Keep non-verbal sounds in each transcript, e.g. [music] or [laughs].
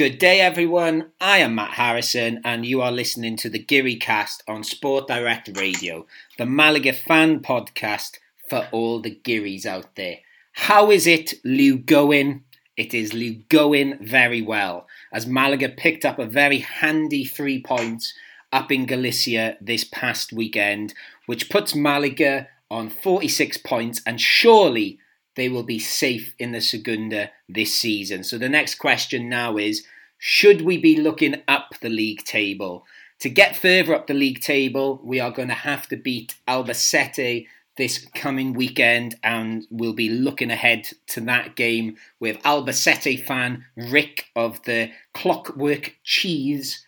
Good day, everyone. I am Matt Harrison, and you are listening to the Geary Cast on Sport Direct Radio, the Malaga fan podcast for all the Gearys out there. How is it, Lou going? It is Lou going very well, as Malaga picked up a very handy three points up in Galicia this past weekend, which puts Malaga on 46 points and surely they will be safe in the Segunda this season. So the next question now is should we be looking up the league table? To get further up the league table, we are going to have to beat Albacete this coming weekend, and we'll be looking ahead to that game with Albacete fan Rick of the Clockwork Cheese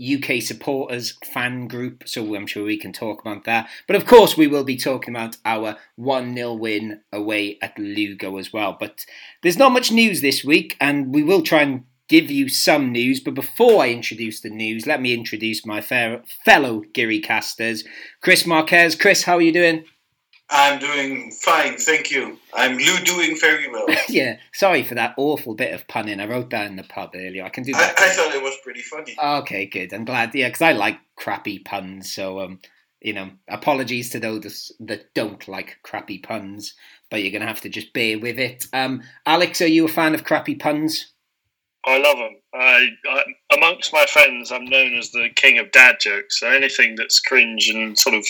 UK supporters fan group, so I'm sure we can talk about that. But of course, we will be talking about our 1 0 win away at Lugo as well. But there's not much news this week, and we will try and give you some news. But before I introduce the news, let me introduce my fair, fellow Geary casters, Chris Marquez. Chris, how are you doing? I'm doing fine, thank you. I'm Lou doing very well. [laughs] yeah, sorry for that awful bit of punning. I wrote that in the pub earlier. I can do that. I, I thought it was pretty funny. Okay, good. I'm glad. Yeah, because I like crappy puns. So, um, you know, apologies to those that don't like crappy puns, but you're going to have to just bear with it. Um, Alex, are you a fan of crappy puns? I love them. I, I, amongst my friends, I'm known as the king of dad jokes. So anything that's cringe and sort of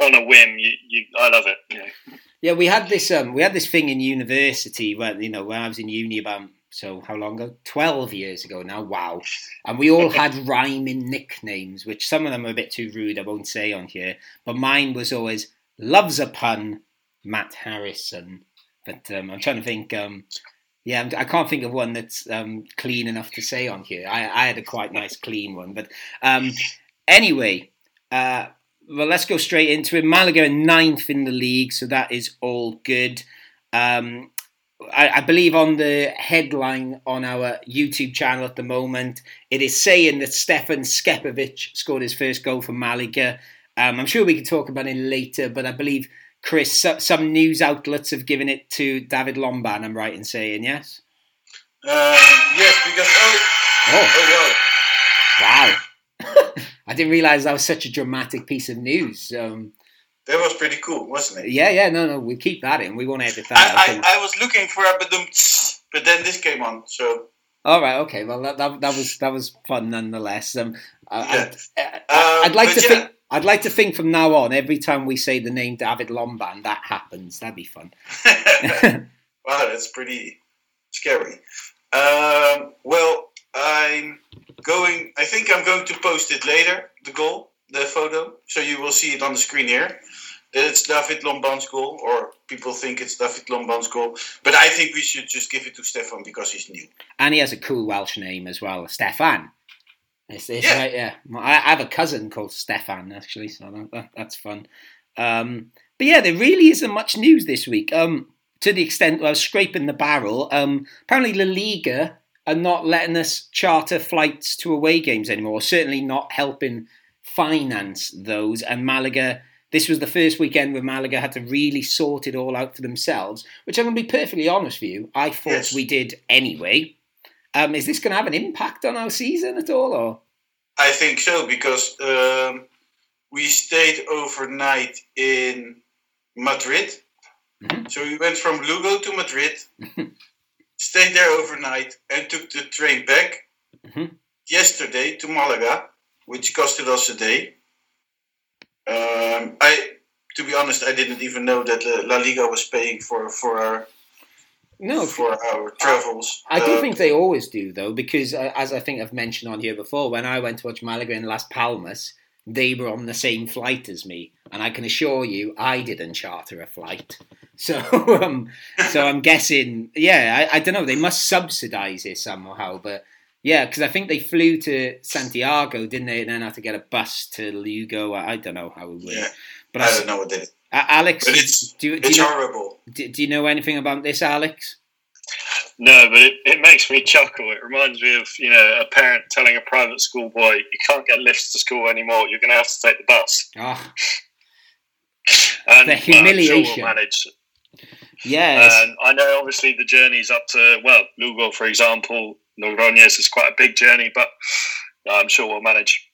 on a whim, you, you, I love it. Know. Yeah, we had this um, we had this thing in university when you know when I was in uni about so how long ago? Twelve years ago now. Wow! And we all had [laughs] rhyming nicknames, which some of them are a bit too rude. I won't say on here, but mine was always loves a pun, Matt Harrison. But um, I'm trying to think. Um, yeah, I can't think of one that's um, clean enough to say on here. I, I, had a quite nice clean one, but um, anyway, uh, well, let's go straight into it. Malaga are ninth in the league, so that is all good. Um, I, I, believe on the headline on our YouTube channel at the moment, it is saying that Stefan Scepovic scored his first goal for Malaga. Um, I'm sure we can talk about it later, but I believe Chris, some news outlets have given it to David Lomban. I'm right in saying yes. Um, yes, because oh, oh, oh wow, wow! [laughs] I didn't realize that was such a dramatic piece of news. Um, that was pretty cool, wasn't it? Yeah, yeah, no, no, we keep that in. We won't edit that. I, I, I was looking for a but then this came on, so. All right, okay. Well, that, that, that was that was fun nonetheless. Um. I, would like to yeah. think. I'd like to think from now on, every time we say the name David Lomban, that happens. That'd be fun. [laughs] wow, that's pretty scary. Um, well, I'm going. I think I'm going to post it later. The goal, the photo, so you will see it on the screen here. That it's David Lomban's goal, or people think it's David Lomban's goal. But I think we should just give it to Stefan because he's new. And he has a cool Welsh name as well, Stefan. It's, it's yeah. Right, yeah. I, have a cousin called Stefan actually, so that, that, that's fun. Um, but yeah, there really isn't much news this week. Um, to the extent I was scraping the barrel. Um, apparently, La Liga are not letting us charter flights to away games anymore. Certainly not helping finance those. And Malaga, this was the first weekend where Malaga had to really sort it all out for themselves. Which I'm going to be perfectly honest with you, I thought yes. we did anyway. Um, is this going to have an impact on our season at all? Or I think so because um, we stayed overnight in Madrid. Mm-hmm. So we went from Lugo to Madrid, [laughs] stayed there overnight, and took the train back mm-hmm. yesterday to Malaga, which costed us a day. Um, I, to be honest, I didn't even know that La Liga was paying for for our no, for our travels. I, do think they always do though, because uh, as I think I've mentioned on here before, when I went to watch Malaga in Las Palmas, they were on the same flight as me, and I can assure you, I didn't charter a flight. [laughs] So, um, so I'm guessing, yeah, I, I don't know. They must subsidise it somehow, but yeah, because I think they flew to Santiago, didn't they, and then had to get a bus to Lugo. I, I don't know how it worked. Yeah, but I, I don't know what they. Uh, Alex, but it's, do, do it's you know, horrible. Do, do, you know anything about this, Alex? No, but it, it makes me chuckle. It reminds me of you know a parent telling a private school boy, "You can't get lifts to school anymore. You're going to have to take the bus." Oh. [laughs] and, the humiliation. Well, sure we'll manage. Yes. And I know obviously the journey's up to well, Lugo, for example, Logroñés is quite a big journey, but I'm sure we'll manage.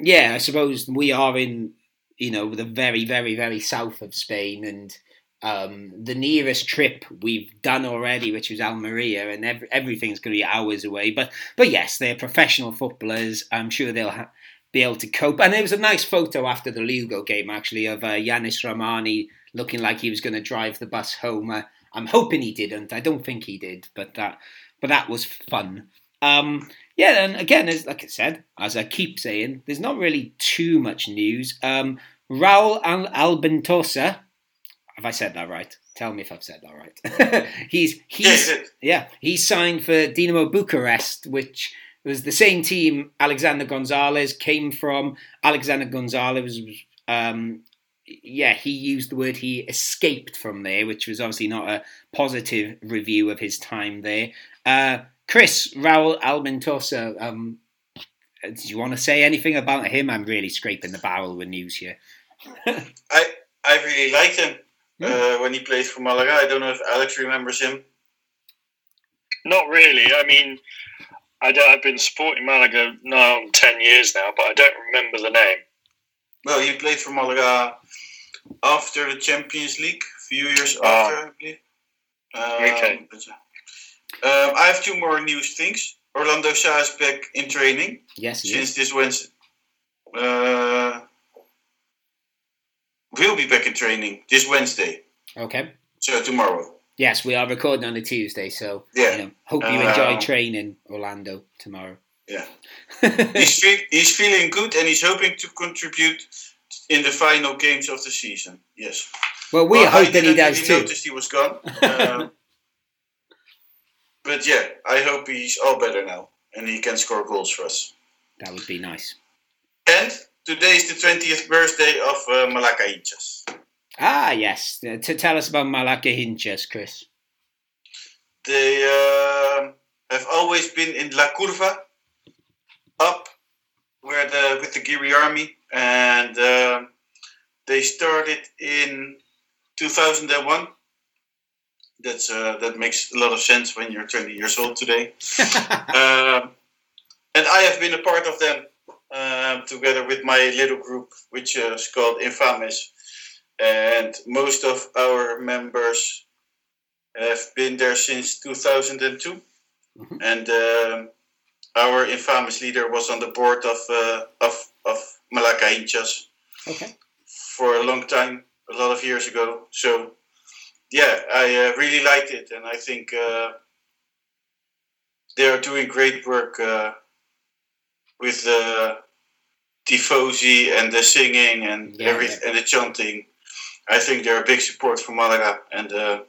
Yeah, I suppose we are in you know the very, very, very south of Spain, and um, the nearest trip we've done already, which was Almeria, and every, everything's going to be hours away. But but yes, they're professional footballers. I'm sure they'll ha- be able to cope. And there was a nice photo after the Lugo game, actually, of uh, Yanis Rahmani looking like he was going to drive the bus home. Uh, I'm hoping he didn't. I don't think he did, but that but that was fun. Um, yeah, and again, as like I said, as I keep saying, there's not really too much news. Um, Raul Al- Albentosa, have I said that right? Tell me if I've said that right. [laughs] he's he's yeah he's signed for Dinamo Bucharest, which was the same team Alexander Gonzalez came from. Alexander Gonzalez was um, yeah, he used the word he escaped from there, which was obviously not a positive review of his time there. Uh, Chris, Raul Albentosa, um, do you want to say anything about him? I'm really scraping the barrel with news here. [laughs] I I really liked him uh, when he played for Malaga. I don't know if Alex remembers him. Not really. I mean, I don't, I've been supporting Malaga now ten years now, but I don't remember the name. Well, he played for Malaga after the Champions League, a few years Oh. after, I believe. Um, Okay. but, uh, um, I have two more news things. Orlando Sa is back in training Yes, he since is. this Wednesday. Uh, will be back in training this Wednesday, Okay. so tomorrow. Yes, we are recording on a Tuesday, so Yeah. you know, hope you enjoy Um, training, Orlando, tomorrow. Yeah. [laughs] he's, fe- he's feeling good and he's hoping to contribute in the final games of the season. Yes. well, we Well, hope I that he does really too. Noticed he was gone. Um, [laughs] but yeah, I hope he's all better now and he can score goals for us. That would be nice. And today is the twentieth birthday of uh, Malaka Hinchas. Ah, yes. Uh, To tell us about Malaka Hinchas, Chris. They uh, have always been in La Curva, up where the with the Giri army, and uh, they started in 2001. That's uh, that makes a lot of sense when you're 20 years old today. [laughs] um, and I have been a part of them um, together with my little group, which is called Infames. And most of our members have been there since 2002. Mhm. And um, our infamous leader was on the board of uh, of, of Malaka Hinchas okay. for a long time, a lot of years ago. So, yeah, I uh, really liked it, and I think uh, they are doing great work uh, with the tifosi and the singing and Yeah, every yeah. and the chanting. I think they're a big support for Malaga, and uh,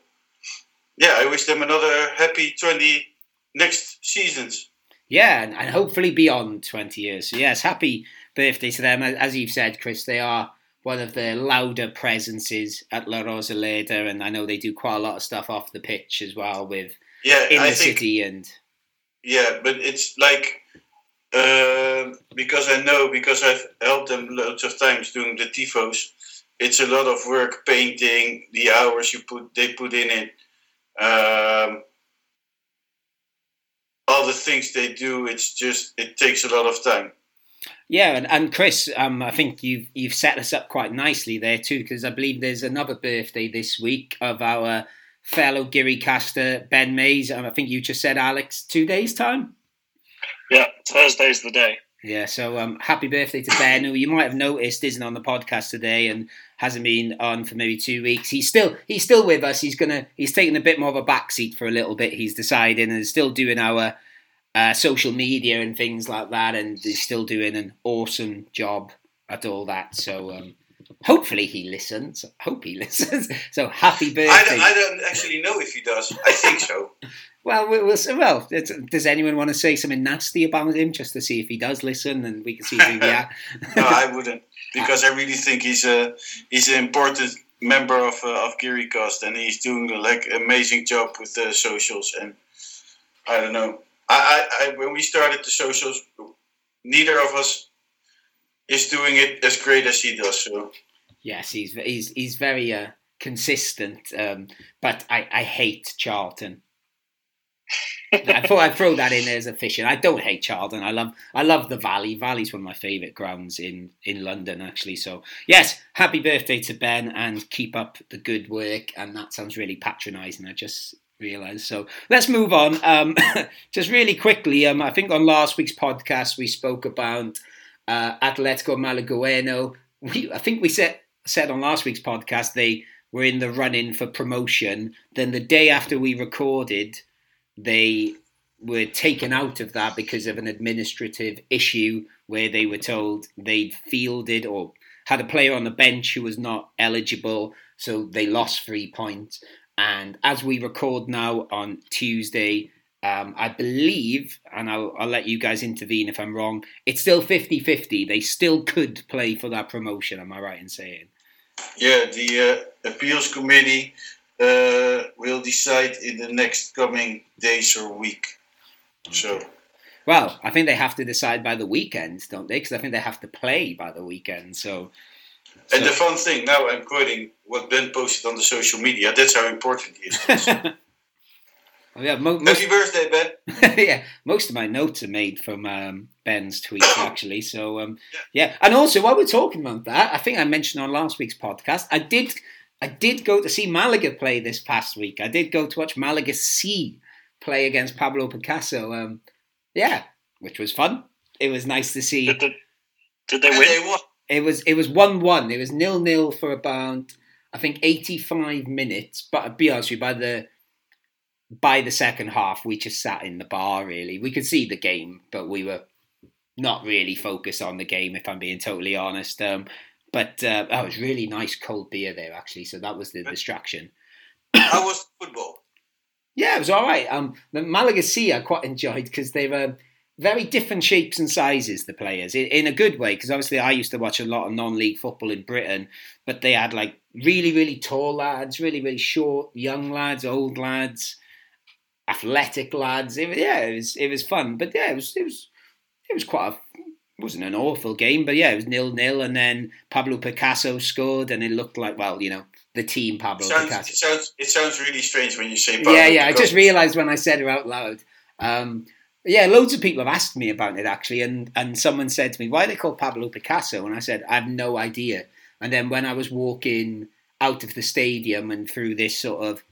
yeah, I wish them another happy twenty next seasons. Yeah, and, and hopefully beyond 20 years. So, yes, happy birthday to them. As- you've said, Chris, they are one of the louder presences at La Rosaleda, and I know they do quite a lot of stuff off the pitch as well with Yeah, in I the think city and Yeah, but it's like um because I know because I've helped them loads of times doing the tifos. It's a lot of work painting the hours you put they put in it. Um, all the things they do, it's just it takes a lot of time. Yeah, and, and Chris, um, I think you've you've set us up quite nicely there too, because I believe there's another birthday this week of our fellow Giri caster Ben Mays. And I think you just said Alex two days time. Yeah, Thursday's the day. Yeah, so um, happy birthday to Ben, who you might have noticed isn't on the podcast today and hasn't been on for maybe two weeks. He's still he's still with us. He's gonna he's taking a bit more of a backseat for a little bit. He's deciding and is still doing our uh, social media and things like that, and he's still doing an awesome job at all that. So um, hopefully he listens. Hope he [laughs] listens. So happy birthday. I don't, I don't actually know if he does. I think so. [laughs] Well, we'll, we'll. Well, it's, does anyone want to say something nasty about him just to see if he does listen and we can see who we are? [laughs] No, I wouldn't because I really think he's a he's an important member of uh, of GearyCast and he's doing like amazing job with the socials and I don't know. I, I, when we started the socials, neither of us is doing it as great as he does. So Yes, he's he's he's very uh, consistent. Um, but I, I hate Charlton. I thought I'd throw that in there as a fish. I don't hate Charlton. I love I love the Valley. Valley's one of my favourite grounds in, in London, actually. So yes, happy birthday to Ben and keep up the good work. And that sounds really patronising. I just realised. So let's move on. Um, [laughs] just really quickly, um, I think on last week's podcast we spoke about uh, Atletico Malagueno. We, I think we said said on last week's podcast they were in the running for promotion. Then the day after we recorded they were taken out of that because of an administrative issue where they were told they'd fielded or had a player on the bench who was not eligible, so they lost three points. And as we record now on Tuesday, um, I believe, and I'll, I'll, let you guys intervene if I'm wrong, it's still 50 50. They still could play for that promotion, am I right in saying? Yeah, the uh, appeals committee uh, will decide in the next coming days or week. So. Well, I think they have to decide by the weekend, don't they? Because I think they have to play by the weekend. So. So. And the fun thing now, I'm quoting what Ben posted on the social media. That's how important he is. [laughs] Oh, yeah, mo- most, Happy birthday, Ben! [laughs] yeah, most of my notes are made from um, Ben's tweets, [coughs] actually. So, um, yeah. yeah. And also, while we're talking about that, I think I mentioned on last week's podcast, I did I did go to see Malaga play this past week. I did go to watch Malaga C play against Pablo Picasso. Um, yeah, which was fun. It was nice to see. Did, the, did they win? It was it was one one. It was nil nil for about I think eighty five minutes. But I'll be honest with you, by the by the second half, we just sat in the bar. Really, we could see the game, but we were not really focused on the game. If I'm being totally honest, um, but uh, oh, it was really nice cold beer there actually, so that was the distraction. How was football? Yeah, it was all right. Um, the Malaga C I quite [laughs] enjoyed because they were very different shapes and sizes. The players in, in a good way because obviously I used to watch a lot of non-league football in Britain, but they had like really really tall lads, really really short young lads, old lads, athletic lads. It, yeah, it was it was fun, but yeah, it was it was it was quite a wasn't an awful game, but yeah, it was nil nil, and then Pablo Picasso scored, and it looked like well, you know, the team Pablo it sounds, Picasso. It sounds it sounds really strange when you say. Pablo yeah, yeah. Picasso. I just realised when I said it out loud. Um, yeah, loads of people have asked me about it actually, and and someone said to me, "Why are they called Pablo Picasso?" And I said, "I have no idea." And then when I was walking out of the stadium and through this sort of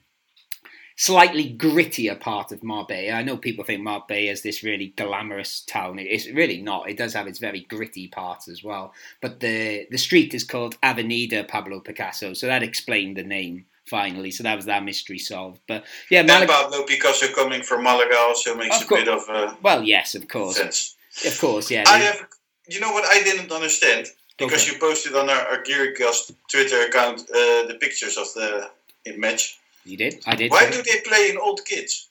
slightly grittier part of Marbella. I know people think Marbella is this really glamorous town. It's really not. It does have its very gritty parts as well. But the the street is called Avenida Pablo Picasso, so that explained the name finally. So that was that mystery solved. But yeah, Malaga. And Pablo Picasso coming from Malaga also makes a bit of uh, well, yes, of course, sense. Of course, yeah. I have. You know what I didn't understand because you posted on our, our Gearycast Twitter account uh, the pictures of the match. You did? I did. Why do they play in old kits?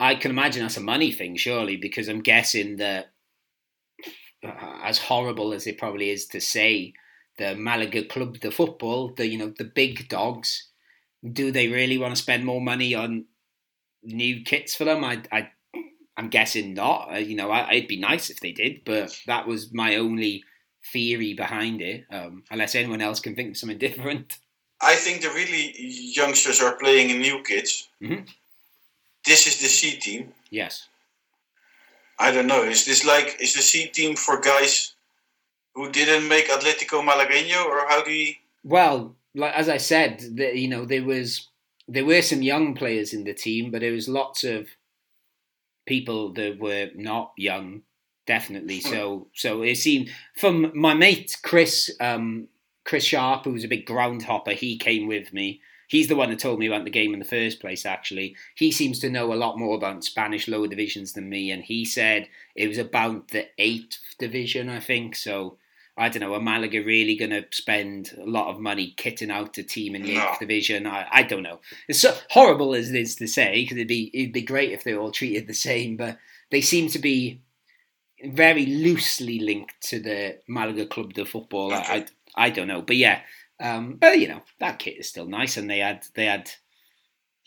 I can imagine that's a money thing, surely, because I'm guessing that, uh, as horrible as it probably is to say, the Malaga Club the football, the you know the big dogs, do they really want to spend more money on new kits for them? I, I I'm guessing not. You know, I, it'd be nice if they did, but that was my only theory behind it. Um, unless anyone else can think of something [laughs] different. I think the really youngsters are playing in new kids. Mm-hmm. This is the C team. Yes. I don't know. Is this like is the C team for guys who didn't make Atletico Malagueño, or how do you? Well, like as I said, the, you know there was there were some young players in the team, but there was lots of people that were not young, definitely. Hmm. So so it seemed from my mate Chris. Um, Chris Sharp, who was a big groundhopper, he came with me. He's the one that told me about the game in the first place, actually. He seems to know a lot more about Spanish lower divisions than me, and he said it was about the eighth division, I think. So, I don't know, are Malaga really going to spend a lot of money kitting out a team in the no. eighth division? I, I don't know. It's so horrible as it is to say, because it'd be, it'd be great if they were all treated the same, but they seem to be very loosely linked to the Malaga Club de Football. I, I, I don't know, but yeah, um, but you know that kit is still nice, and they had they had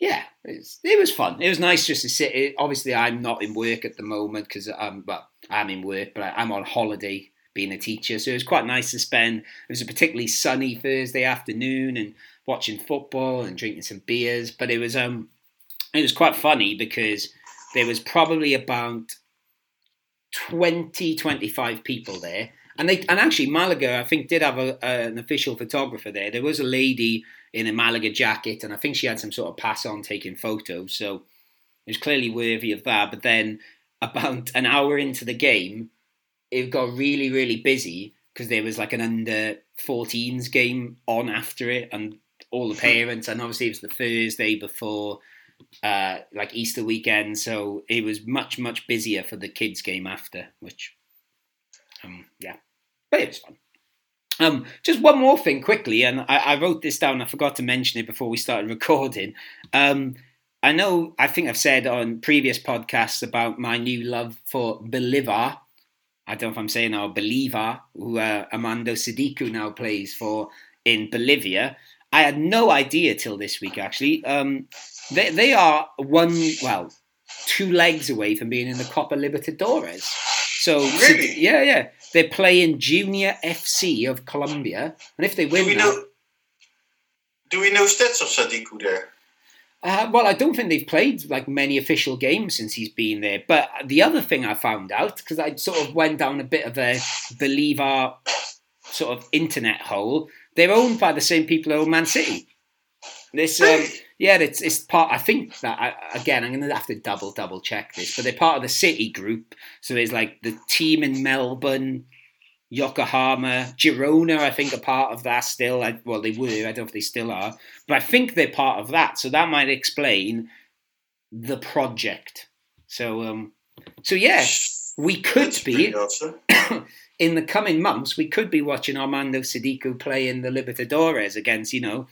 yeah, it was fun. It was nice just to sit. It, obviously, I'm not in work at the moment because I'm well, I'm in work, but I, am on holiday being a teacher. So it was quite nice to spend. It was a particularly sunny Thursday afternoon and watching football and drinking some beers. But it was um, it was quite funny because there was probably about 20, 25 people there. And they and actually Malaga, I think, did have a, a, an official photographer there. There was a lady in a Malaga jacket, and I think she had some sort of pass on taking photos. So it was clearly worthy of that. But then about an hour into the game, it got really, really busy because there was like an under 14s game on after it, and all the [laughs] parents, and obviously it was the Thursday before uh, like Easter weekend, so it was much much busier for the kids game after, which um, yeah, but it was fun. Um, just one more thing quickly, and I, I, wrote this down. I forgot to mention it before we started [laughs] recording. Um, I know I think I've said on previous podcasts about my new love for Bolivar. I don't know if I'm saying now Bolivar, who uh, Armando Sadiku now plays for in Bolivia. I had no idea till this week actually. Um, they they are one well two legs away from being in the Copa Libertadores. So really, yeah, yeah, they're playing Junior FC of Colombia, and if they win, do we that, know? Do we know stats of Sadiku there? Uh, well, I don't think they've played like many official games since he's been there. But the other thing I found out because I sort of went down a bit of a Bolivar sort of internet hole, they're owned by the same people who own Man City. This, [gasps] um, yeah, it's it's part. I think that I, again, I'm going to have to double double check this, but they're part of the City group. So there's like the team in Melbourne, Yokohama, Girona. I think are part of that still. I, well, they were. I don't know if they still are, but I think they're part of that. So that might explain the project. So, um, so yeah, we could That's be awesome. [coughs] in the coming months. We could be watching Armando Sadiku play in the Libertadores against, you know,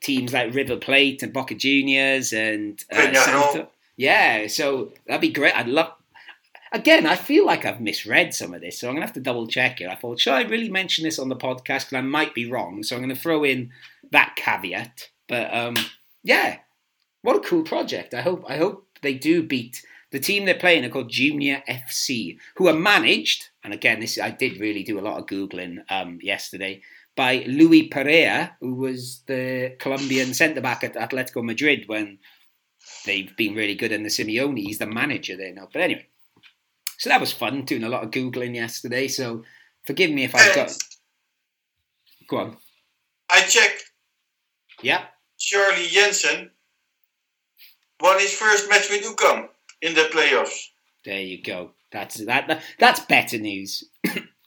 teams like River Plate and Boca Juniors and uh, Santa. Yeah, so that'd be great. I'd love. Again, I feel like I've misread some of this, so I'm gonna have to double check it. I thought, should I really mention this on the podcast? Because I might be wrong, so I'm gonna throw in that caveat. But um, yeah, what a cool project! I hope I hope they do beat the team they're playing. Are called Junior FC, who are managed. And again, this I did really do a lot of googling um, yesterday by Luis Pereira, who was the Colombian centre back at Atletico Madrid when they've been really good in the Simeone. He's the manager there now. But anyway, so that was fun doing a lot of googling yesterday. So forgive me if I've got. Go on. I checked. Yeah. Charlie I'Anson won his first match with UCAM in the playoffs. There you go. That's that. that that's better news. [coughs]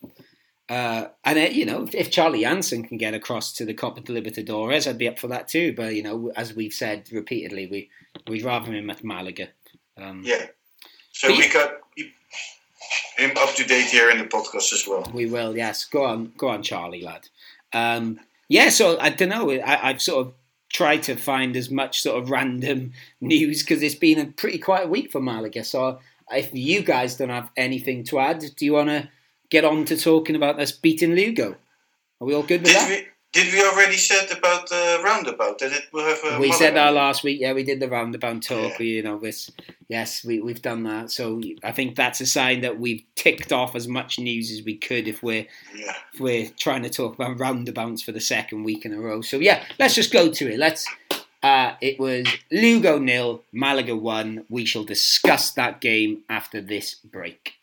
uh, and uh, you know, if Charlie I'Anson can get across to the Copa de Libertadores, I'd be up for that too. But you know, as we've said repeatedly, we we'd rather him at Malaga. Um, Yeah. So we you- got him up to date here in the podcast as well. We will, yes. Go on, go on, Charlie, lad. Um, yeah, so I don't know. I, I've sort of tried to find as much sort of random [laughs] news because it's been a pretty quiet week for Malaga. So if you guys don't have anything to add, do you want to get on to talking about us beating Lugo? Are we all good with Did that? we did we already said about the roundabout that it will have we said that last week. Yeah, we did the roundabout talk. Yeah. We, you know, this. Yes, we we've done that. So I think that's a sign that we've ticked off as much news as we could if we're Yeah. if we're trying to talk about roundabouts for the second week in a row. So yeah, let's just go to it. Let's. Uh, it was Lugo nil, Malaga one. We shall discuss that game after this break.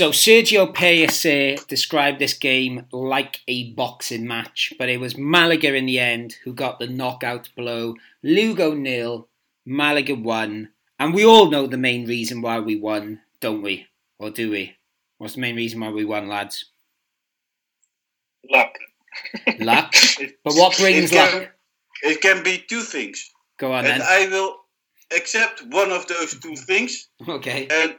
So Sergio Pellicer described this game like a boxing match, but it was Malaga in the end who got the knockout blow. Lugo nil, Malaga won, and we all know the main reason why we won, don't we? Or do we? What's the main reason why we won, lads? Luck. Luck. [laughs] But what brings It can, luck? it can be two things. Go on and then. I will accept one of those two things. [laughs] Okay. And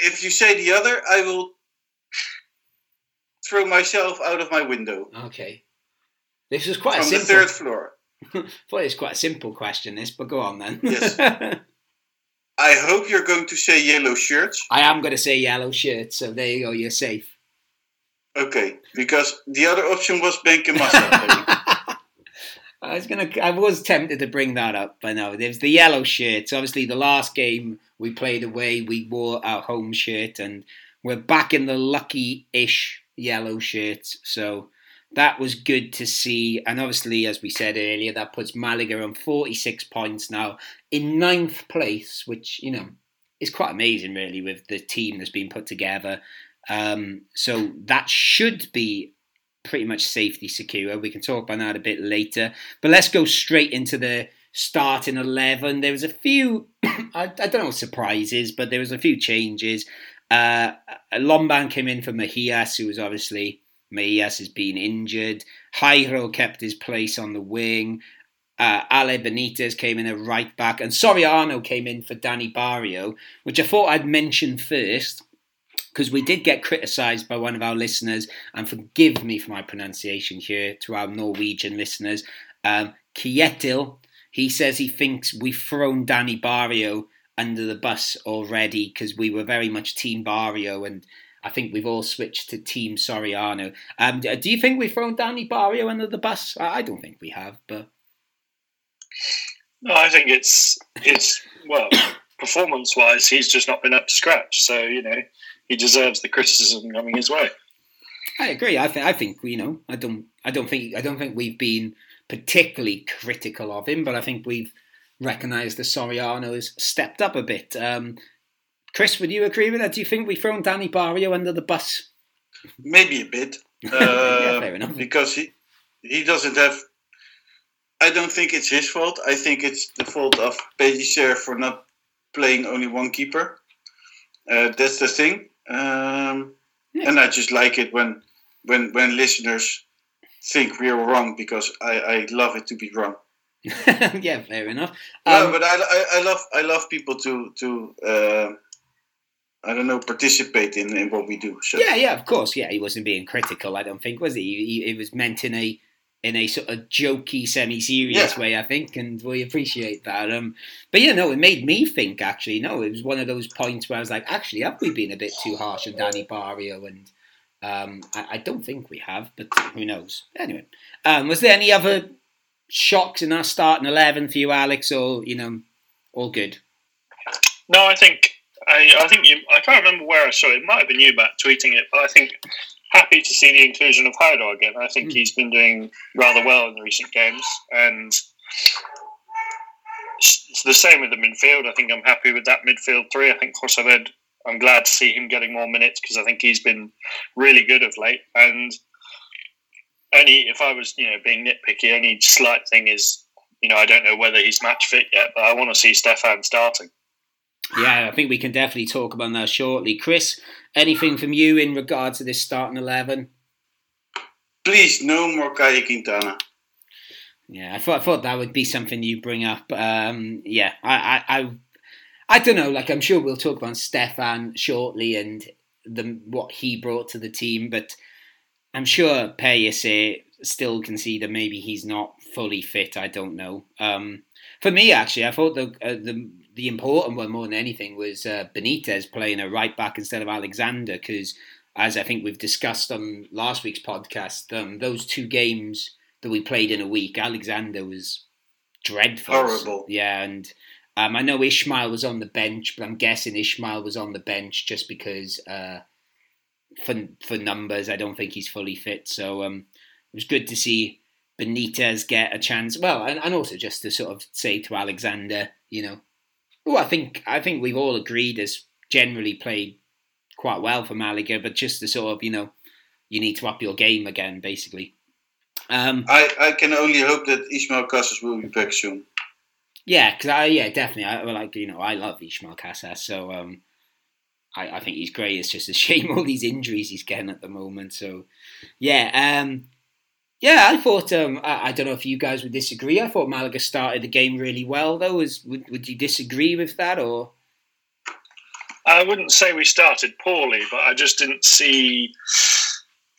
if you say the other, I will throw myself out of my window Okay. This is quite a from the third floor. [laughs] Well, it's quite a simple question, this, but go on then. Yes. [laughs] I hope you're going to say yellow shirts. I am going to say yellow shirts, so there you go. You're safe. Okay, because the other option was Benke [laughs] I was gonna. I was tempted to bring that up, but no. There's the yellow shirts. Obviously, the last game we played away, we wore our home shirt, and we're back in the lucky-ish yellow shirts. So that was good to see. And obviously, as we said earlier, that puts Malaga on 46 points now in ninth place, which, you know, is quite amazing, really, with the team that's been put together. Um, so that should be pretty much safety secure. We can talk about that a bit later. But let's go straight into the starting 11. There was a few, [clears throat] I, I, don't know, surprises, but there was a few changes. Uh, Lomban came in for Mejias, who was obviously Mejias has been injured. Jairo kept his place on the wing. Uh, Ale Benitez came in at right back, and Soriano came in for Danny Barrio, which I thought I'd mention first because we did get criticised by one of our listeners, and forgive me for my pronunciation here to our Norwegian listeners. Um, Kjetil, he says he thinks we've thrown Danny Barrio under the bus already because we were very much Team Barrio and I think we've all switched to Team Soriano. Um, do you think we've thrown Danny Barrio under the bus? I don't think we have, but no, I think it's it's well [coughs] performance wise, he's just not been up to scratch. So you know he deserves the criticism coming his way. I agree. I think I think you know I don't I don't think I don't think we've been particularly critical of him, but I think we've recognised that Soriano has stepped up a bit. Um, Chris, would you agree with that? Do you think we've thrown Danny Barrio under the bus? Maybe a bit. Uh, [laughs] yeah, fair enough. Because he he doesn't have. I don't think it's his fault. I think it's the fault of Pellicer for not playing only one keeper. Uh, that's the thing, um, yeah. and I just like it when when when listeners think we're wrong because I, I love it to be wrong. [laughs] yeah, fair enough. Um, no, but I, I, I, love I love people to to uh, I don't know, participate in, in what we do. So. Yeah, yeah, of course. Yeah, he wasn't being critical. I don't think was he? he it was meant in a in a sort of jokey, semi-serious yeah. way, I think, and we appreciate that. Um, but yeah, no, it made me think. Actually, no, it was one of those points where I was like, actually, have we been a bit too harsh on Danny Barrio? And um, I, I, don't think we have, but who knows? Anyway, um, was there any other shocks in our starting eleven for you, Alex, or you know, all good? No, I think I, I think you. I can't remember where I saw it. It might have been you, Matt, tweeting it. But I think happy to see the inclusion of Jairo again. I think mm. he's been doing rather well in the recent games, and it's the same with the midfield. I think I'm happy with that midfield three. I think Jozabed, I'm glad to see him getting more minutes because I think he's been really good of late. And only if I was, you know, being nitpicky, only slight thing is, you know, I don't know whether he's match fit yet, but I want to see Stefan starting. Yeah, I think we can definitely talk about that shortly. Chris, anything from you in regard to this starting 11? Please, no more Caye Quintana. Yeah, I thought I thought that would be something you bring up. Um, yeah, I, I, I, I, don't know. Like, I'm sure we'll talk about Stefan shortly and the what he brought to the team, but I'm sure Pellicer still can see that maybe he's not fully fit. I don't know. Um, for me, actually, I thought the uh, the the important one more than anything was uh, Benitez playing a right back instead of Alexander because, as I think we've discussed on last week's podcast, um, those two games that we played in a week, Alexander was dreadful. Horrible. Yeah, and um, I know Ishmael was on the bench, but I'm guessing Ishmael was on the bench just because uh, for for numbers, I don't think he's fully fit. So um, it was good to see Benitez get a chance. Well, and, and also just to sort of say to Alexander, you know, who I think I think we've all agreed has generally played quite well for Malaga, but just to sort of you know you need to up your game again, basically. Um, I, I can only hope that Ismael Casas will be back soon. Yeah, because I yeah definitely I like you know I love Ismael Casas, so um, I I think he's great. It's just a [laughs] shame all these injuries he's getting at the moment. So yeah, um, yeah, I thought. Um, I, I, don't know if you guys would disagree. I thought Malaga started the game really well, though. Was would, would you disagree with that, or? I wouldn't say we started poorly, but I just didn't see.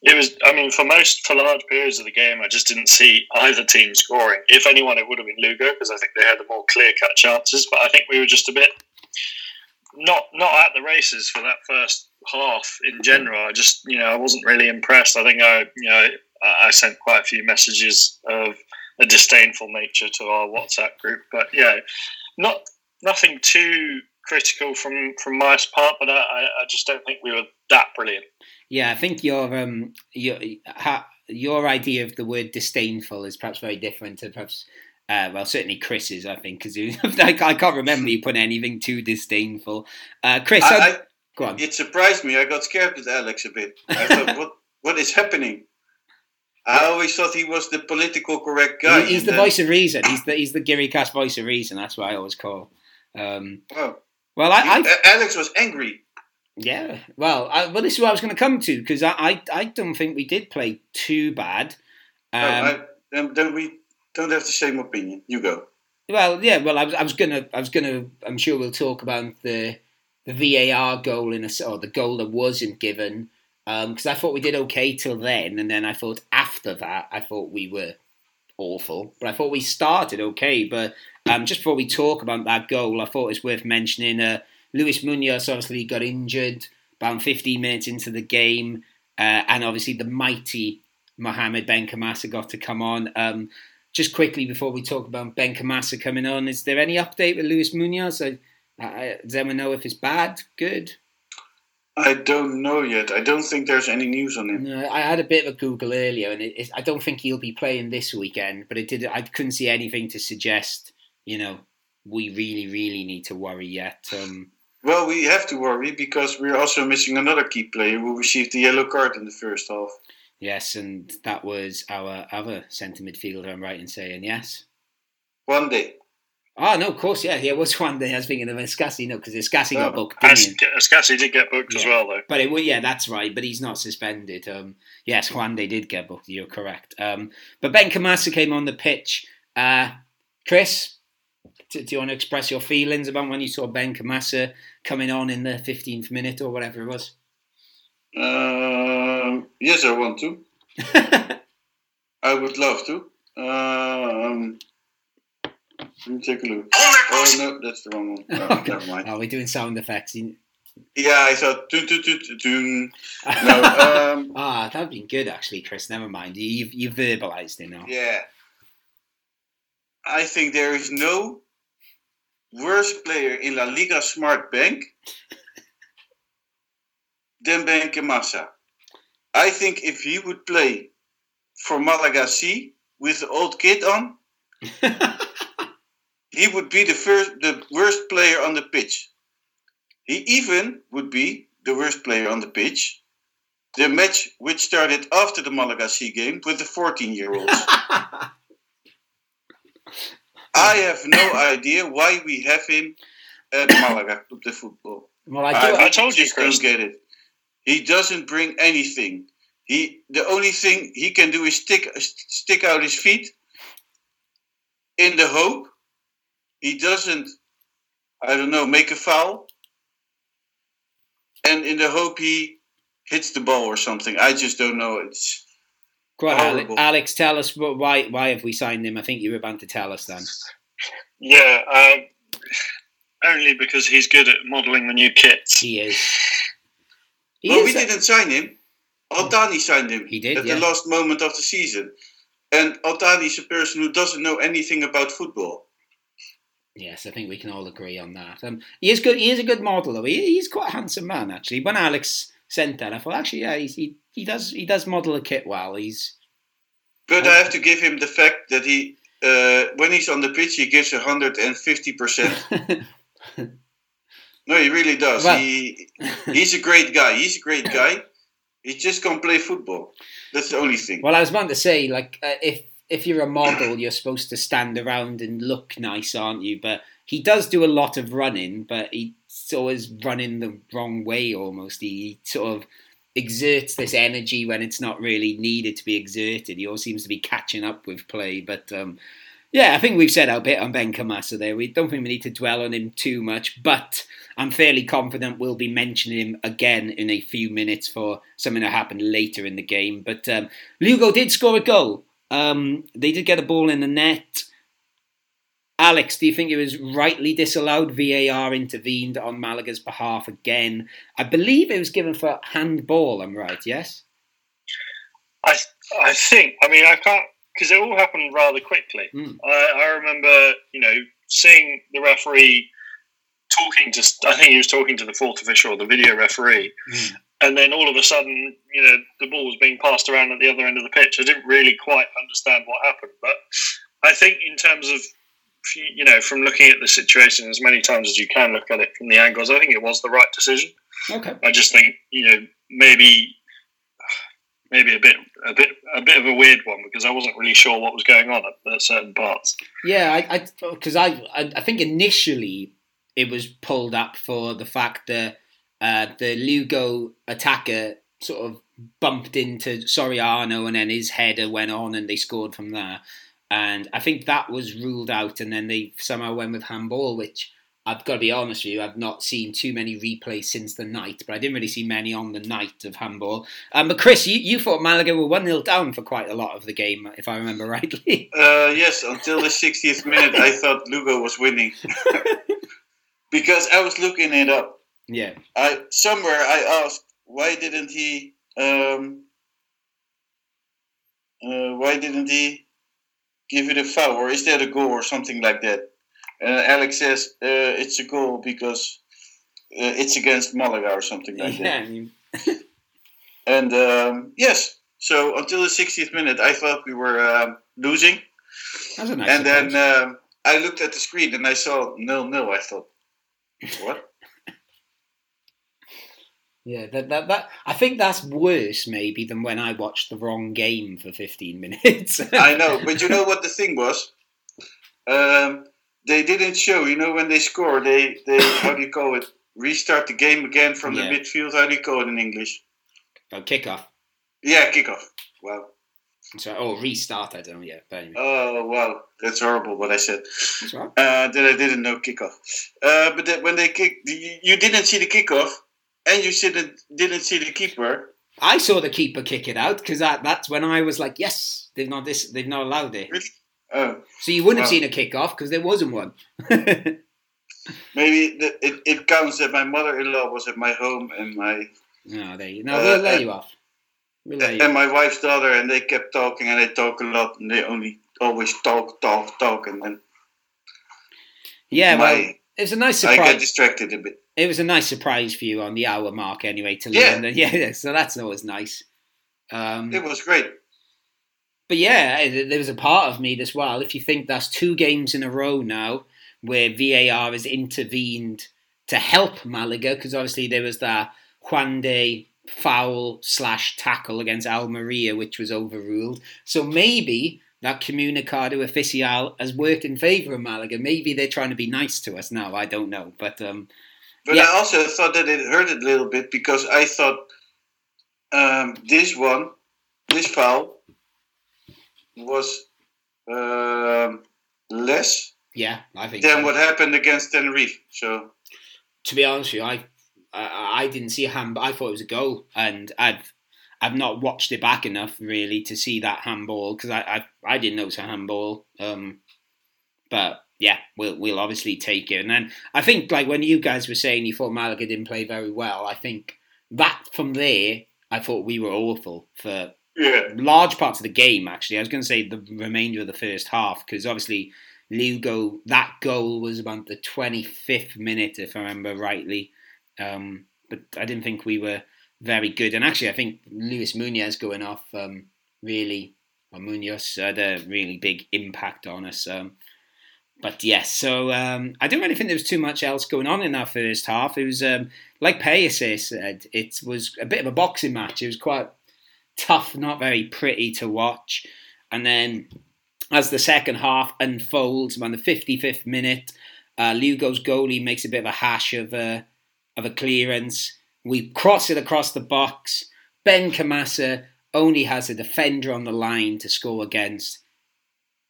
It was. I mean, for most for large periods of the game, I just didn't see either team scoring. If anyone, it would have been Lugo because I think they had the more clear cut chances. But I think we were just a bit not not at the races for that first half in general. I just you know I wasn't really impressed. I think I you know I sent quite a few messages of a disdainful nature to our WhatsApp group, but yeah, not nothing too critical from from my part, but I, I just don't think we were that brilliant. Yeah, I think your um your your idea of the word disdainful is perhaps very different to perhaps. Uh, well, certainly Chris's, I think, because [laughs] I, I can't remember you put anything too disdainful. Uh, Chris, I, I, go on. It surprised me. I got scared with Alex a bit. I thought, [laughs] what what is happening? I always thought he was the political correct guy. He, he's the then... voice of reason. He's the he's the Gary Cast voice of reason. That's what I always call. Um, oh. Well, I, I, Alex was angry. Yeah. Well, I, well, this is what I was going to come to because I, I, I don't think we did play too bad. Um, no, I, then, then we don't have the same opinion. You go. Well, yeah. Well, I was, I was gonna, I was gonna. I'm sure we'll talk about the the VAR goal in a or the goal that wasn't given because um, I thought we did okay till then, and then I thought after that I thought we were awful, but I thought we started okay. But um, just before we talk about that goal, I thought it's worth mentioning uh, Luis Munoz obviously got injured about 15 minutes into the game, uh, and obviously the mighty Mohamed Benkhemassa got to come on. Um, just quickly before we talk about Benkhemassa coming on, is there any update with Luis Munoz? I, I, does anyone know if it's bad, good? I don't know yet. I don't think there's any news on him. No, I had a bit of a Google earlier, and it, I don't think he'll be playing this weekend. But it did. I couldn't see anything to suggest, you know, we really, really need to worry yet. Um, well, we have to worry because we're also missing another key player who received the yellow card in the first half. Yes, and that was our other centre midfielder. I'm right in saying yes. One day. Oh no, of course, yeah, yeah. It was [laughs] one day I was thinking of Escassi, no, because Escassi got oh, booked. Escassi did get booked yeah. as well, though. But it, well, yeah, that's right. But he's not suspended. Um, yes, Juande did get booked. You're correct. Um, but Benkhemassa came on the pitch. Uh, Chris, do, do, you want to express your feelings about when you saw Benkhemassa coming on in the 15th minute or whatever it was? Um, yes, I want to. [laughs] I would love to. Um, let me take a look. Oh no, that's the wrong one. [laughs] Oh, okay. Never mind. Are we doing sound effects? Yeah, I thought tune tune tune tune. No, um, [laughs] ah, that'd be good actually, Chris. Never mind. You've you verbalised it now. Yeah, I think there is no worse player in La Liga Smart Bank [laughs] than Benkhemassa. I think if he would play for Malaga C with the old kid on. He would be the first, the worst player on the pitch. He even would be the worst player on the pitch. The match which started after the Malaga C game with the 14 year olds. [laughs] I have no idea why we have him at Malaga Club de Football. Well, I, do, I, I told you, Chris. Don't get it. He doesn't bring anything. He the only thing he can do is stick stick out his feet in the hope he doesn't, I don't know, make a foul, and in the hope he hits the ball or something. I just don't know. It's Alex, Alex, tell us why why have we signed him? I think you were about to tell us then. Yeah, um, only because he's good at modelling the new kits. He is. He well, is we a... didn't sign him. Al-Thani signed him. He did at yeah. the last moment of the season. And Al-Thani is a person who doesn't know anything about football. Yes, I think we can all agree on that. Um, he is good. He is a good model, though. He, he's quite a handsome man, actually. When Alex sent that, I thought, actually, yeah, he he does he does model a kit well. He's. But I have to give him the fact that he, uh, when he's on the pitch, he gives hundred and fifty percent. [laughs] No, he really does. Well, he he's a great guy. He's a great guy. He just can't play football. That's the only thing. Well, I was about to say, like, uh, if if you're a model, you're supposed to stand around and look nice, aren't you? But he does do a lot of running, but he's always running the wrong way almost. He sort of exerts this energy when it's not really needed to be exerted. He always seems to be catching up with play. But um, yeah, I think we've said our bit on Benkhemassa there. We don't think we need to dwell on him too much, but I'm fairly confident we'll be mentioning him again in a few minutes for something that happened later in the game. But um, Lugo did score a goal um, they did get a ball in the net. Alex, do you think it was rightly disallowed? VAR intervened on Malaga's behalf again. I believe it was given for handball. I'm right. Yes. I I think. I mean, I can't because it all happened rather quickly. Mm. I, I remember, you know, seeing the referee talking to. I think he was talking to the fourth official, the video referee, Mm. And then all of a sudden, you know, the ball was being passed around at the other end of the pitch. I didn't really quite understand what happened, but I think in terms of you know, from looking at the situation as many times as you can look at it from the angles, I think it was the right decision. Okay. I just think you know maybe maybe a bit a bit a bit of a weird one because I wasn't really sure what was going on at, at certain parts. Yeah, I because I, I I think initially it was pulled up for the fact that uh, the Lugo attacker sort of bumped into Soriano and then his header went on and they scored from there. And I think that was ruled out, and then they somehow went with handball, which I've got to be honest with you, I've not seen too many replays since the night, but I didn't really see many on the night of handball. Um, but Chris, you, you thought Malaga were 1 0 down for quite a lot of the game, if I remember [laughs] rightly. Uh, yes, until the 60th minute, I thought Lugo was winning [laughs] [laughs] because I was looking it up. Yeah. I somewhere I asked why didn't he um, uh, why didn't he give it a foul or is that a goal or something like that? And Alex says uh, it's a goal because uh, it's against Malaga or something like [laughs] yeah, that. I mean, [laughs] And um, yes, so until the 60th minute, I thought we were um, losing. nice and then um, I looked at the screen and I saw nil nil. I thought, what? Yeah, that, that that I think that's worse maybe than when I watched the wrong game for 15 [laughs] minutes. I know, but you know what the thing was? Um, they didn't show. You know, when they score, they they how do you call it? Restart the game again from Yeah. the midfield. How do you call it in English? oh, kickoff. Yeah, kickoff. Wow. So, oh, restart. I don't know. Yeah, but anyway, Oh wow, that's horrible. What I said. that's right. Uh, that I didn't know kickoff. Uh, but that when they kick, you didn't see the kickoff, and you didn't didn't see the keeper. I saw the keeper kick it out because that, that's when I was like, yes, they've not this, they've not allowed it. Oh, So you wouldn't have seen a kick off because there wasn't one. [laughs] maybe the, it, it counts that my mother-in-law was at my home and my no, there you. No, Uh, we'll let you off. We'll let you. and my wife's daughter, and they kept talking, and they talk a lot, and they only always talk, talk, talk, and then Yeah, well, my, it was a nice surprise. I get distracted a bit. It was a nice surprise for you on the hour mark anyway to Yeah. learn [laughs] that. Yeah, so that's always nice. Um, It was great. But yeah, there was a part of me as well. If you think that's two games in a row now where VAR has intervened to help Malaga, because obviously there was that Juande foul slash tackle against Almeria, which was overruled. So maybe that comunicado oficial has worked in favour of Malaga. Maybe they're trying to be nice to us now. I don't know, but um, But Yeah. I also thought that it hurt a little bit because I thought um, this one, this foul, was um, less yeah, I think than so. what happened against Tenerife. So to be honest with you, I, I I didn't see a hand. but I thought it was a goal, and I've I've not watched it back enough really to see that handball because I, I I didn't know it was a handball. Um, but yeah, we'll we'll obviously take it. And then I think like when you guys were saying you thought Malaga didn't play very well, I think that from there I thought we were awful for yeah, large parts of the game. Actually, I was going to say the remainder of the first half because obviously Lugo that goal was about the twenty fifth minute, if I remember rightly. Um, but I didn't think we were very good, and actually, I think Luis Munoz going off um, really, or Munoz had a really big impact on us. Um, but yes, so um, I don't really think there was too much else going on in that first half. It was um, like Pellicer said, it was a bit of a boxing match. It was quite tough, not very pretty to watch. And then as the second half unfolds, around the 55th minute, uh, Lugo's goalie makes a bit of a hash of a, of a clearance. We cross it across the box. Benkhemassa only has a defender on the line to score against.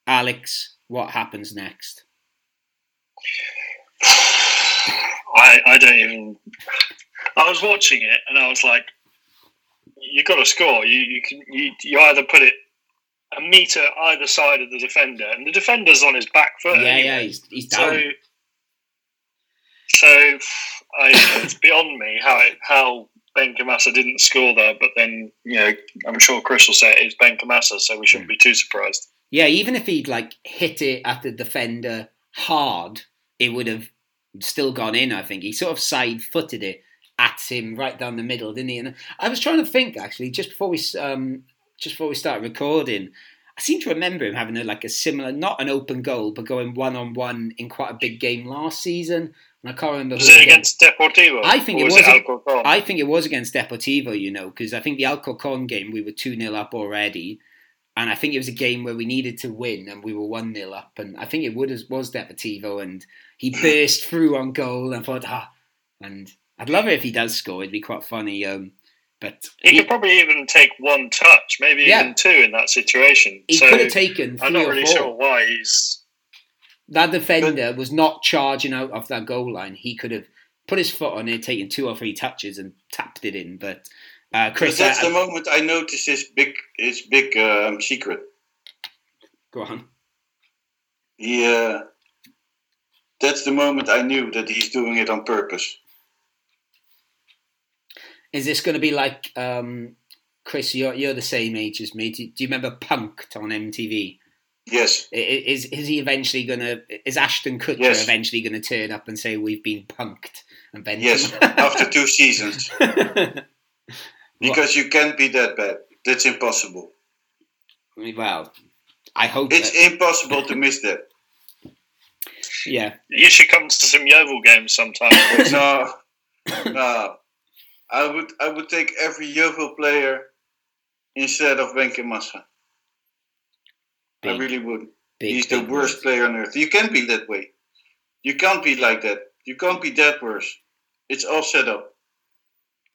Alex, what happens next? I, I don't even. I was watching it and I was like, "You got to score. You you can you, you either put it a meter either side of the defender, and the defender's on his back foot. Yeah, yeah, he's, he's down. So, so I, it's beyond me how it, how Benkhemassa didn't score there, but then you know I'm sure Chris will say it is Benkhemassa, so we shouldn't hmm. be too surprised. Yeah, even if he'd like hit it at the defender hard, it would have still gone in. I think he sort of side footed it at him right down the middle, didn't he? And I was trying to think actually just before we um, just before we started recording. I seem to remember him having a, like a similar, not an open goal, but going one on one in quite a big game last season. And I can't remember. Was it against Deportivo? I think Or it was. was. it? I think it was against Deportivo, you know, because I think the Alcorcon game we were 2 0 up already. And I think it was a game where we needed to win and we were 1 0 up. And I think it would, was Deportivo. And he [clears throat] burst through on goal and thought, ah. And I'd love it if he does score. It'd be quite funny. Um, but he, he, could probably even take one touch, maybe Yeah. even two in that situation. he so could have taken I'm not really four. sure why he's. That defender was not charging out of that goal line. He could have put his foot on it, taken two or three touches and tapped it in. But uh, Chris, that's I- the moment I noticed his big his big um, secret. go on. He, uh, that's the moment I knew that he's doing it on purpose. Is this going to be like um, Chris? You're you're the same age as me. Do, do you remember Punked on MTV? Yes, Is is he eventually going to? Is Ashton Kutcher Yes. eventually going to turn up and say we've been punked? And Ben, yes. [laughs] After two seasons, [laughs] because you can't be that bad. That's impossible. well, I hope. It's that- impossible to miss that. [laughs] yeah, You should come to some Yeovil games sometime. No, no. I would I would take every Yeovil player instead of Benkhemassa. I really would. big, He's the worst words. player on earth. You can't be that way. You can't be like that. You can't be that worse. It's all set up.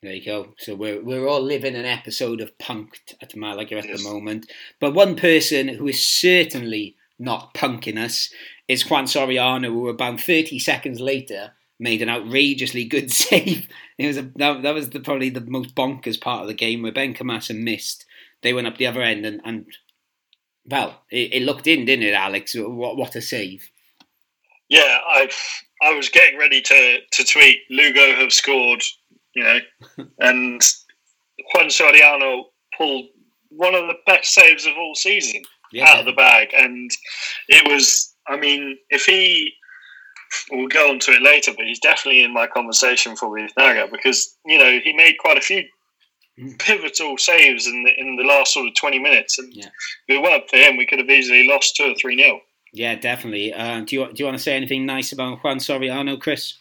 There you go. So we're we're all living an episode of punked at Malaga at Yes. the moment. But one person who is certainly not punking us is Juan Soriano, who about thirty seconds later made an outrageously good [laughs] save. It was a, that, that was the, probably the most bonkers part of the game where Benkhemassa missed. They went up the other end and, and well, it, it looked in, didn't it, Alex? What what a save! Yeah, I I was getting ready to, to tweet Lugo have scored, you know, and Juan Soriano pulled one of the best saves of all season out of the bag, and it was. I mean, if he, we'll go on to it later, but he's definitely in my conversation for with Naga because you know he made quite a few Mm. pivotal saves in the in the last sort of twenty minutes, and Yeah. if it weren't for him, we could have easily lost two or three nil. Yeah, definitely. Uh, do you do you want to say anything nice about Juan Soriano, Chris?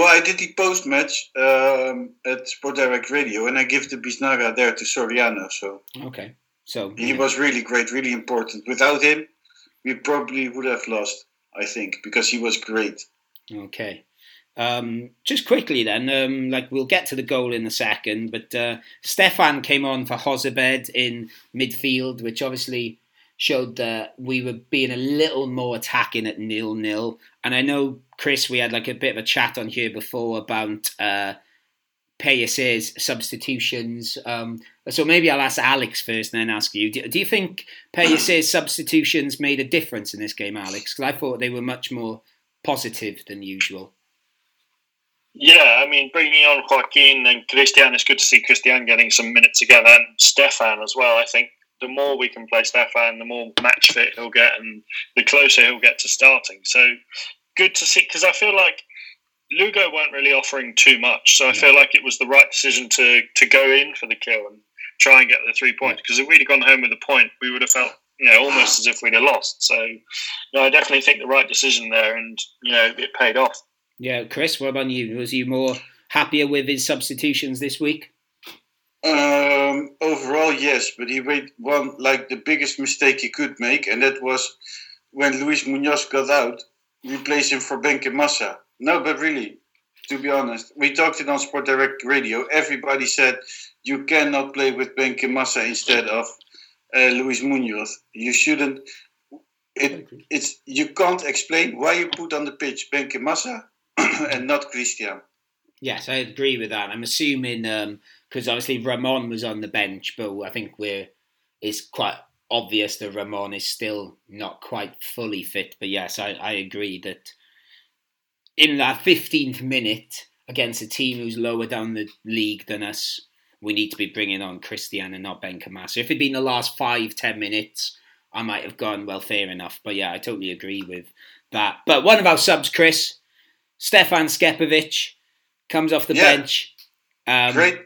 Well, I did the post match um, at Sport Direct Radio, and I give the Biznaga there to Soriano. So Okay, so he yeah. was really great, really important. Without him, we probably would have lost. I think because he was great. Okay. Um, just quickly then, um, like we'll get to the goal in a second, but uh, Stefan came on for Jozabed in midfield, which obviously showed that we were being a little more attacking at nil nil. And I know Chris, we had like a bit of a chat on here before about uh, Pellicer's substitutions. Um, so maybe I'll ask Alex first and then ask you. Do, do you think Pellicer's [coughs] substitutions made a difference in this game, Alex? Because I thought they were much more positive than usual. Yeah, I mean, bringing on Joaquin and Christian, it's good to see Christian getting some minutes again, and Stefan as well. I think the more we can play Stefan, the more match fit he'll get, and the closer he'll get to starting. So good to see, because I feel like Lugo weren't really offering too much. So I feel like it was the right decision to, to go in for the kill and try and get the three points. Because if we'd have gone home with a point, we would have felt, you know, almost as if we'd have lost. So, no, I definitely think the right decision there, and, you know, it paid off. Yeah, Chris, what about you? Was you more happier with his substitutions this week? Um, overall, yes, but he made one like the biggest mistake he could make, and that was when Luis Munoz got out, replace him for Benkhemassa. No, but really, to be honest, we talked it on Sport Direct Radio. Everybody said you cannot play with Benkhemassa instead of uh, Luis Munoz. You shouldn't. It, it's you can't explain why you put on the pitch Benkhemassa [clears throat] and not Christian. Yes, I agree with that. I'm assuming because obviously Ramon was on the bench, but I think we're it's quite obvious that Ramon is still not quite fully fit. But yes, I, I agree that in that 15th minute against a team who's lower down the league than us, we need to be bringing on Christian and not Benrahma. So if it'd been the last five, ten minutes, I might have gone, well, fair enough. But yeah, I totally agree with that. But one of our subs, Chris, Stefan Scepovic, comes off the Yeah. bench. Um, Great.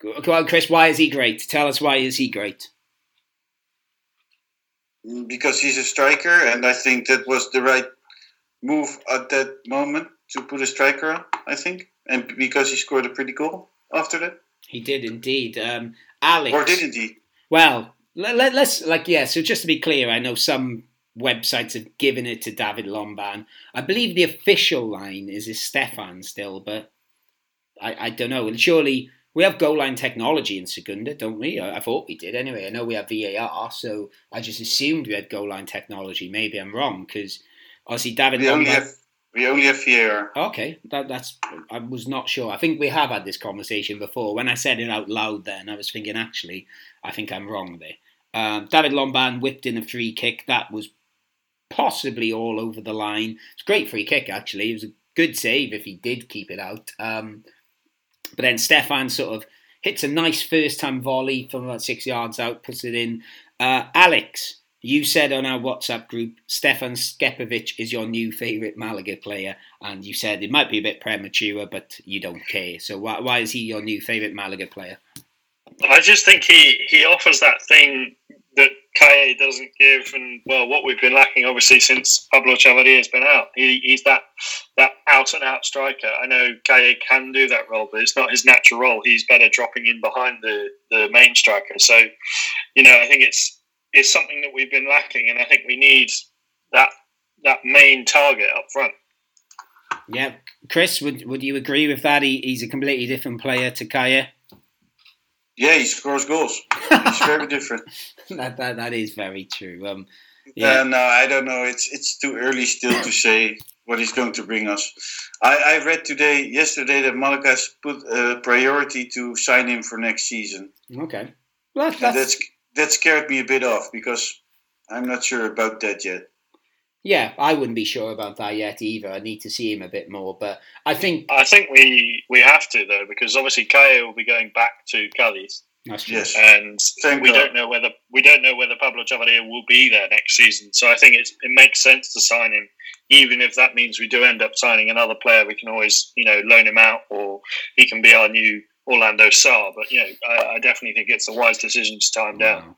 Go on, Chris. Why is he great? Tell us why is he great? because he's a striker, and I think that was the right move at that moment to put a striker on. I think, and because he scored a pretty goal after that, He did indeed. Um, Alex. or didn't he? Well, let, us like yeah. So just to be clear, I know some websites have given it to David Lomban. I believe the official line is is Stefan still, but I, I don't know. And surely we have goal line technology in Segunda, don't we? I, I thought we did anyway. I know we have VAR, so I just assumed we had goal line technology. Maybe I'm wrong because obviously David We only have we only have VAR. Okay, that, that's. I was not sure. I think we have had this conversation before. When I said it out loud, then I was thinking, actually, I think I'm wrong there. Um, David Lomban whipped in a free kick that was possibly all over the line. It's a great free kick, actually. It was a good save if he did keep it out. Um, but then Stefan sort of hits a nice first time volley from about six yards out, puts it in. Uh, Alex, you said on our WhatsApp group, Stefan Scepovic is your new favourite Malaga player, and you said it might be a bit premature, but you don't care. So why, why is he your new favourite Malaga player? I just think he, he offers that thing Caye doesn't give, and well, what we've been lacking obviously since Pablo Chavarria has been out. He, he's that that out and out striker. I know Caye can do that role, but it's not his natural role. He's better dropping in behind the, the main striker. So, you know, I think it's it's something that we've been lacking, and I think we need that that main target up front. Yeah, Chris, would would you agree with that? He, he's a completely different player to Caye. Yeah, he scores goals. It's very [laughs] different. that, that that is very true. Um, yeah. Yeah. no, I don't know. It's it's too early still to say what he's going to bring us. I, I read today, yesterday, that Malaga has put a priority to sign him for next season. okay, well, that's, that's That's that scared me a bit off because I'm not sure about that yet. Yeah. I wouldn't be sure about that yet either. I need to see him a bit more, but I think I think we we have to though, because obviously Caye will be going back to Cadiz. that's true. Yes. and Thank we God. don't know whether we don't know whether Pablo Chavarria will be there next season. So I think it's, it makes sense to sign him, even if that means we do end up signing another player. We can always you know loan him out, or he can be our new Orlando Sá. But you know, I, I definitely think it's a wise decision to tie him down. Wow.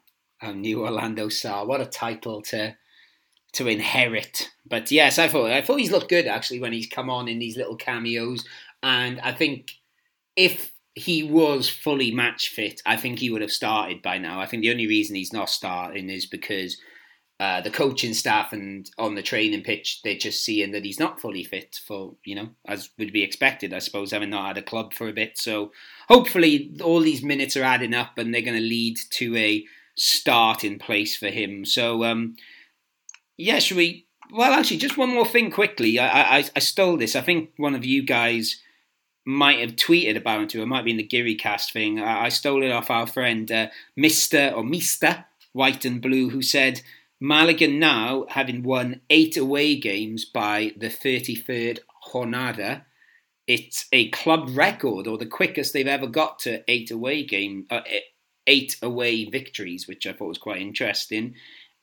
A new Orlando Sá. What a title to to inherit. But yes, I thought I thought he's looked good actually when he's come on in these little cameos. And I think if he was fully match fit, I think he would have started by now. I think the only reason he's not starting is because uh, the coaching staff and on the training pitch, they're just seeing that he's not fully fit for, you know, as would be expected, I suppose, having not had a club for a bit. So hopefully all these minutes are adding up and they're going to lead to a start in place for him. So, um, yeah, should we? Well, actually, just one more thing quickly. I, I, I stole this. I think one of you guys might have tweeted about it. It might be in the Geary cast thing. I, I stole it off our friend uh, Mister or Mister White and Blue, who said Malaga now having won eight away games by the thirty third jornada. It's a club record, or the quickest they've ever got to eight away game, uh, eight away victories, which I thought was quite interesting.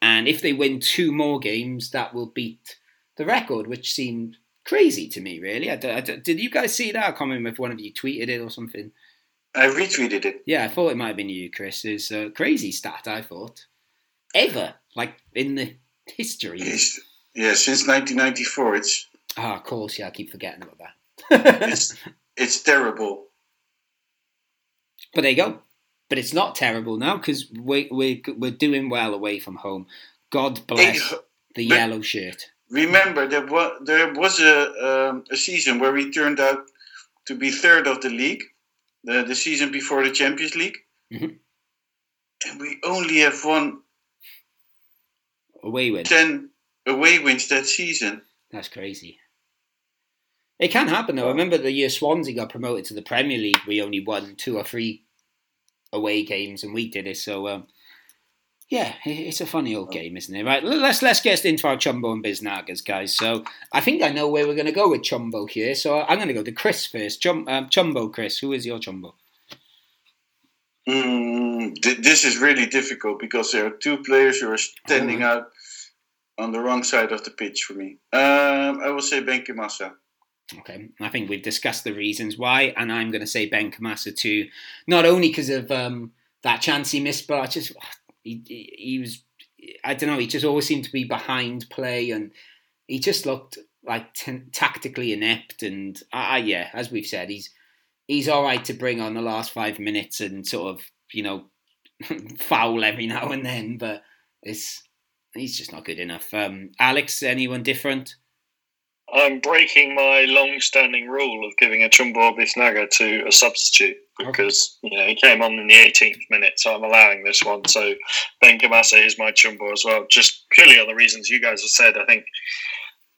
And if they win two more games, that will beat the record, which seemed crazy to me, really. I, I did you guys see that? I can't remember if one of you tweeted it or something. I retweeted it. Yeah, I thought it might have been you, Chris. It's a crazy stat, I thought. Ever, like in the history. Yes, yeah, since 1994, it's Ah, of course, yeah, I keep forgetting about that. [laughs] it's it's terrible. But there you go. But it's not terrible now because we, we, we're doing well away from home. God bless Eight- the yellow shirt. Remember, there was there was a um, a season where we turned out to be third of the league, the the season before the Champions League, Mhm. and we only have won Away win. ten away wins that season. That's crazy. It can happen though. I remember the year Swansea got promoted to the Premier League, we only won two or three away games, and we did it. So um, Yeah, it's a funny old game, isn't it? Right, let's let's get into our Chumbo and Biznagas, guys. So I think I know where we're going to go with Chumbo here. So I'm going to go to Chris first. Chum, um, Chumbo, Chris, who is your Chumbo? Mm, th- this is really difficult because there are two players who are standing oh. out on the wrong side of the pitch for me. Um, I will say Benkhemassa. Okay, I think we've discussed the reasons why, and I'm going to say Benkhemassa too. Not only because of um, that chance he missed, but I just he, he, was I don't know. He just always seemed to be behind play, and he just looked like t- tactically inept. And uh, yeah, as we've said, he's he's all right to bring on the last five minutes and sort of you know [laughs] foul every now and then, but it's he's just not good enough. Um, Alex, anyone different? I'm breaking my long-standing rule of giving a Chumbo Biznaga to a substitute because okay. you know he came on in the 18th minute, so I'm allowing this one. So Benkhemassa is my Chumbo as well, just purely on the reasons you guys have said. I think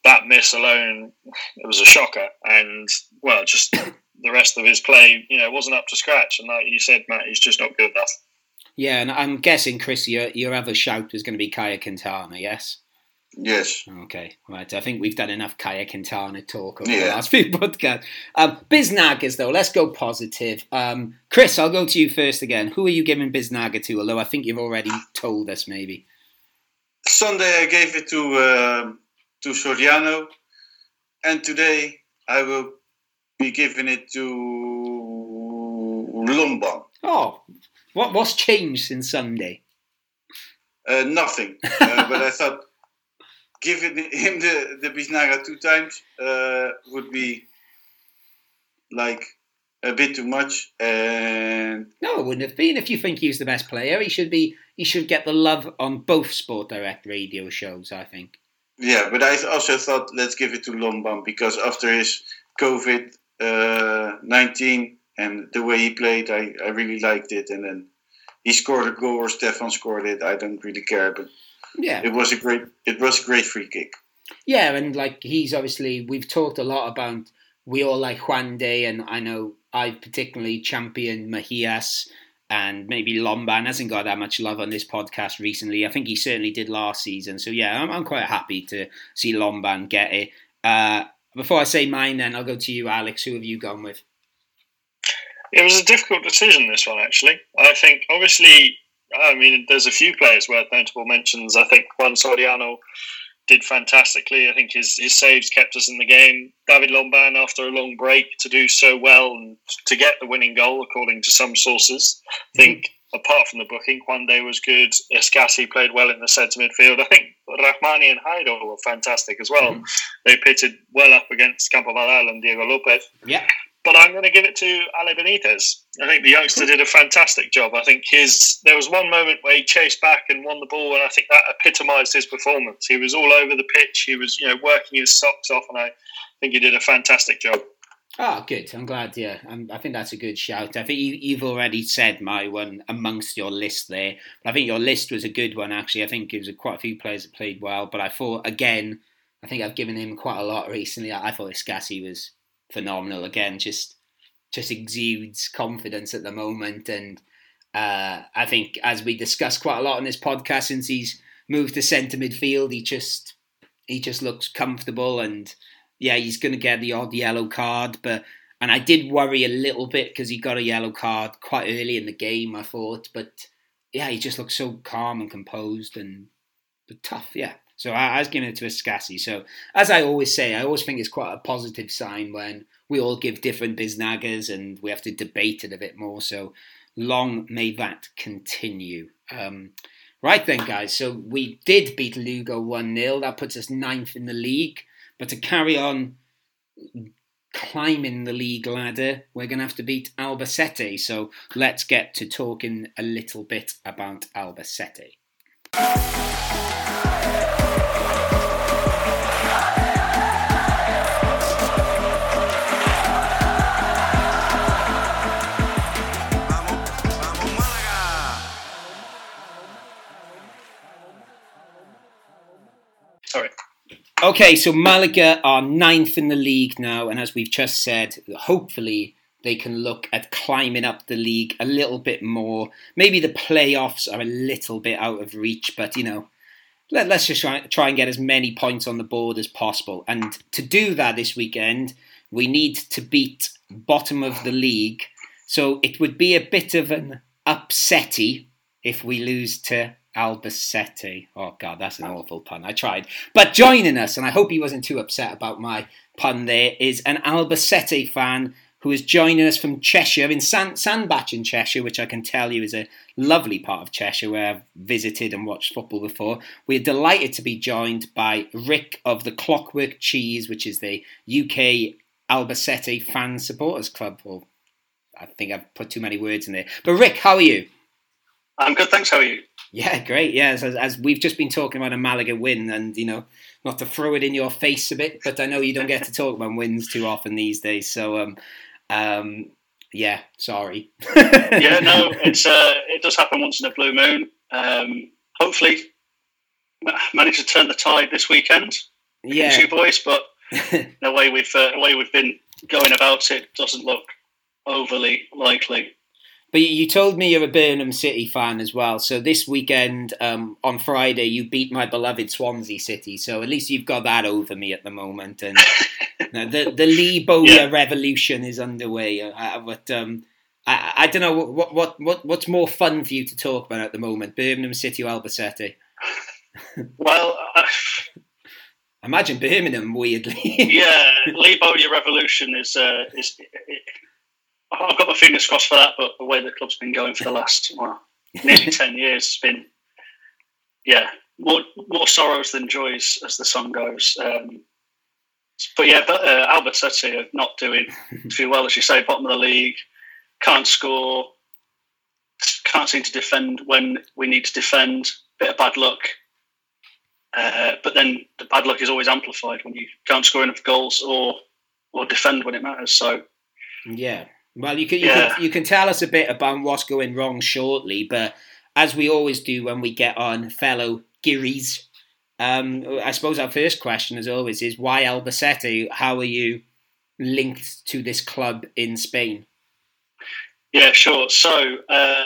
that miss alone, it was a shocker, and well, just [coughs] the rest of his play, you know, wasn't up to scratch. And like you said, Matt, he's just not good enough. Yeah, and I'm guessing, Chris, your your other shout was going to be Caye Quintana, yes? Yes. Okay, right. I think we've done enough Caye Quintana talk over yeah. the last [laughs] few podcasts. Um, Biznagas, though, let's go positive. Um, Chris, I'll go to you first again. Who are you giving Biznaga to? Although I think you've already told us, maybe. Sunday I gave it to uh, to Soriano, and today I will be giving it to Lomban. Oh, what what's changed since Sunday? Uh, nothing. Uh, but I [laughs] thought giving him the the Biznaga two times uh, would be like a bit too much. And no, it wouldn't have been. If you think he's the best player, he should be. He should get the love on both Sport Direct radio shows. I think. Yeah, but I also thought let's give it to Lomban because after his COVID uh, nineteen and the way he played, I, I really liked it. And then he scored a goal or Stefan scored it. I don't really care, but yeah, it was a great it was a great free kick. Yeah, and like he's obviously we've talked a lot about we all like Juande, and I know I particularly championed Mahias and maybe Lomban hasn't got that much love on this podcast recently. I think he certainly did last season. So yeah, I'm, I'm quite happy to see Lomban get it. Uh, before I say mine, then I'll go to you, Alex. Who have you gone with? It was a difficult decision, this one, actually. I think, obviously, I mean, there's a few players worth notable mentions. I think Juan Soriano did fantastically. I think his, his saves kept us in the game. David Lomban, after a long break, to do so well and to get the winning goal, according to some sources. I think, mm-hmm. apart from the booking, Juande was good. Escassi played well in the centre midfield. I think Rahmani and Haidar were fantastic as well. Mm-hmm. They pitted well up against Campobelal and Diego Lopez. Yeah but I'm going to give it to Ale Benitez. I think the youngster did a fantastic job. I think his there was one moment where he chased back and won the ball, and I think that epitomised his performance. He was all over the pitch. He was you know working his socks off, and I think he did a fantastic job. Oh, good. I'm glad. Yeah, I'm, i think that's a good shout. I think you, have already said my one amongst your list there. But I think your list was a good one. Actually, I think it was quite a few players that played well. But I thought again, I think I've given him quite a lot recently. I, I thought Escassi was phenomenal again. Just just exudes confidence at the moment, and uh, I think as we discussed quite a lot on this podcast since he's moved to centre midfield, he just he just looks comfortable, and yeah, he's going to get the odd yellow card, but. And I did worry a little bit because he got a yellow card quite early in the game, I thought. But yeah, he just looks so calm and composed and tough. Yeah. So I, I was giving it to Escassi. So as I always say, I always think it's quite a positive sign when we all give different biznagas and we have to debate it a bit more. So long may that continue. Um, right then, guys. So we did beat Lugo 1 0. That puts us ninth in the league. But to carry on climbing the league ladder, we're going to have to beat Albacete. So let's get to talking a little bit about Albacete. Okay, so Malaga are ninth in the league now, and as we've just said, hopefully they can look at climbing up the league a little bit more. Maybe the playoffs are a little bit out of reach, but you know, let, us just try, try and get as many points on the board as possible. And to do that this weekend, we need to beat bottom of the league. So it would be a bit of an upsetty if we lose to Albacete. Oh God, that's an awful pun. I tried. But joining us, and I hope he wasn't too upset about my pun there, is an Albacete fan who is joining us from Cheshire in Sand- Sandbach in Cheshire, which I can tell you is a lovely part of Cheshire where I've visited and watched football before. We're delighted to be joined by Rick of the Clockwork Cheese, which is the UK Albacete Fan Supporters Club. Or I think I've put too many words in there. But Rick, how are you? I'm good, thanks. How are you? Yeah, great. Yeah, as, as, we've just been talking about a Malaga win, and you know, not to throw it in your face a bit, but I know you don't get to talk about wins too often these days. So, um, um, yeah, sorry. [laughs] yeah, no, it's uh, it does happen once in a blue moon. Um, hopefully, manage to turn the tide this weekend. Yeah, you boys, but [laughs] the way we've uh, the way we've been going about it doesn't look overly likely. But you told me you're a Birmingham City fan as well. So this weekend, um, on Friday, you beat my beloved Swansea City. So at least you've got that over me at the moment. And [laughs] the the Lee Bowyer yeah. revolution is underway. Uh, but um, I, I don't know what, what what what's more fun for you to talk about at the moment, Birmingham City or Albacete? [laughs] well, uh, imagine Birmingham. Weirdly, yeah, [laughs] Lee Bowyer revolution is uh, is. I've got my fingers crossed for that, but the way the club's been going for the last well, nearly ten years has been, yeah, more more sorrows than joys, as the song goes. Um, but yeah, but, uh, Albacete are not doing [laughs] too well, as you say, bottom of the league, can't score, can't seem to defend when we need to defend. Bit of bad luck, uh, but then the bad luck is always amplified when you can't score enough goals or or defend when it matters. So yeah, well, you can you, yeah. can you can tell us a bit about what's going wrong shortly, but as we always do when we get on fellow Gearys, um, I suppose our first question, as always, is why Albacete? How are you linked to this club in Spain? Yeah, sure. So uh,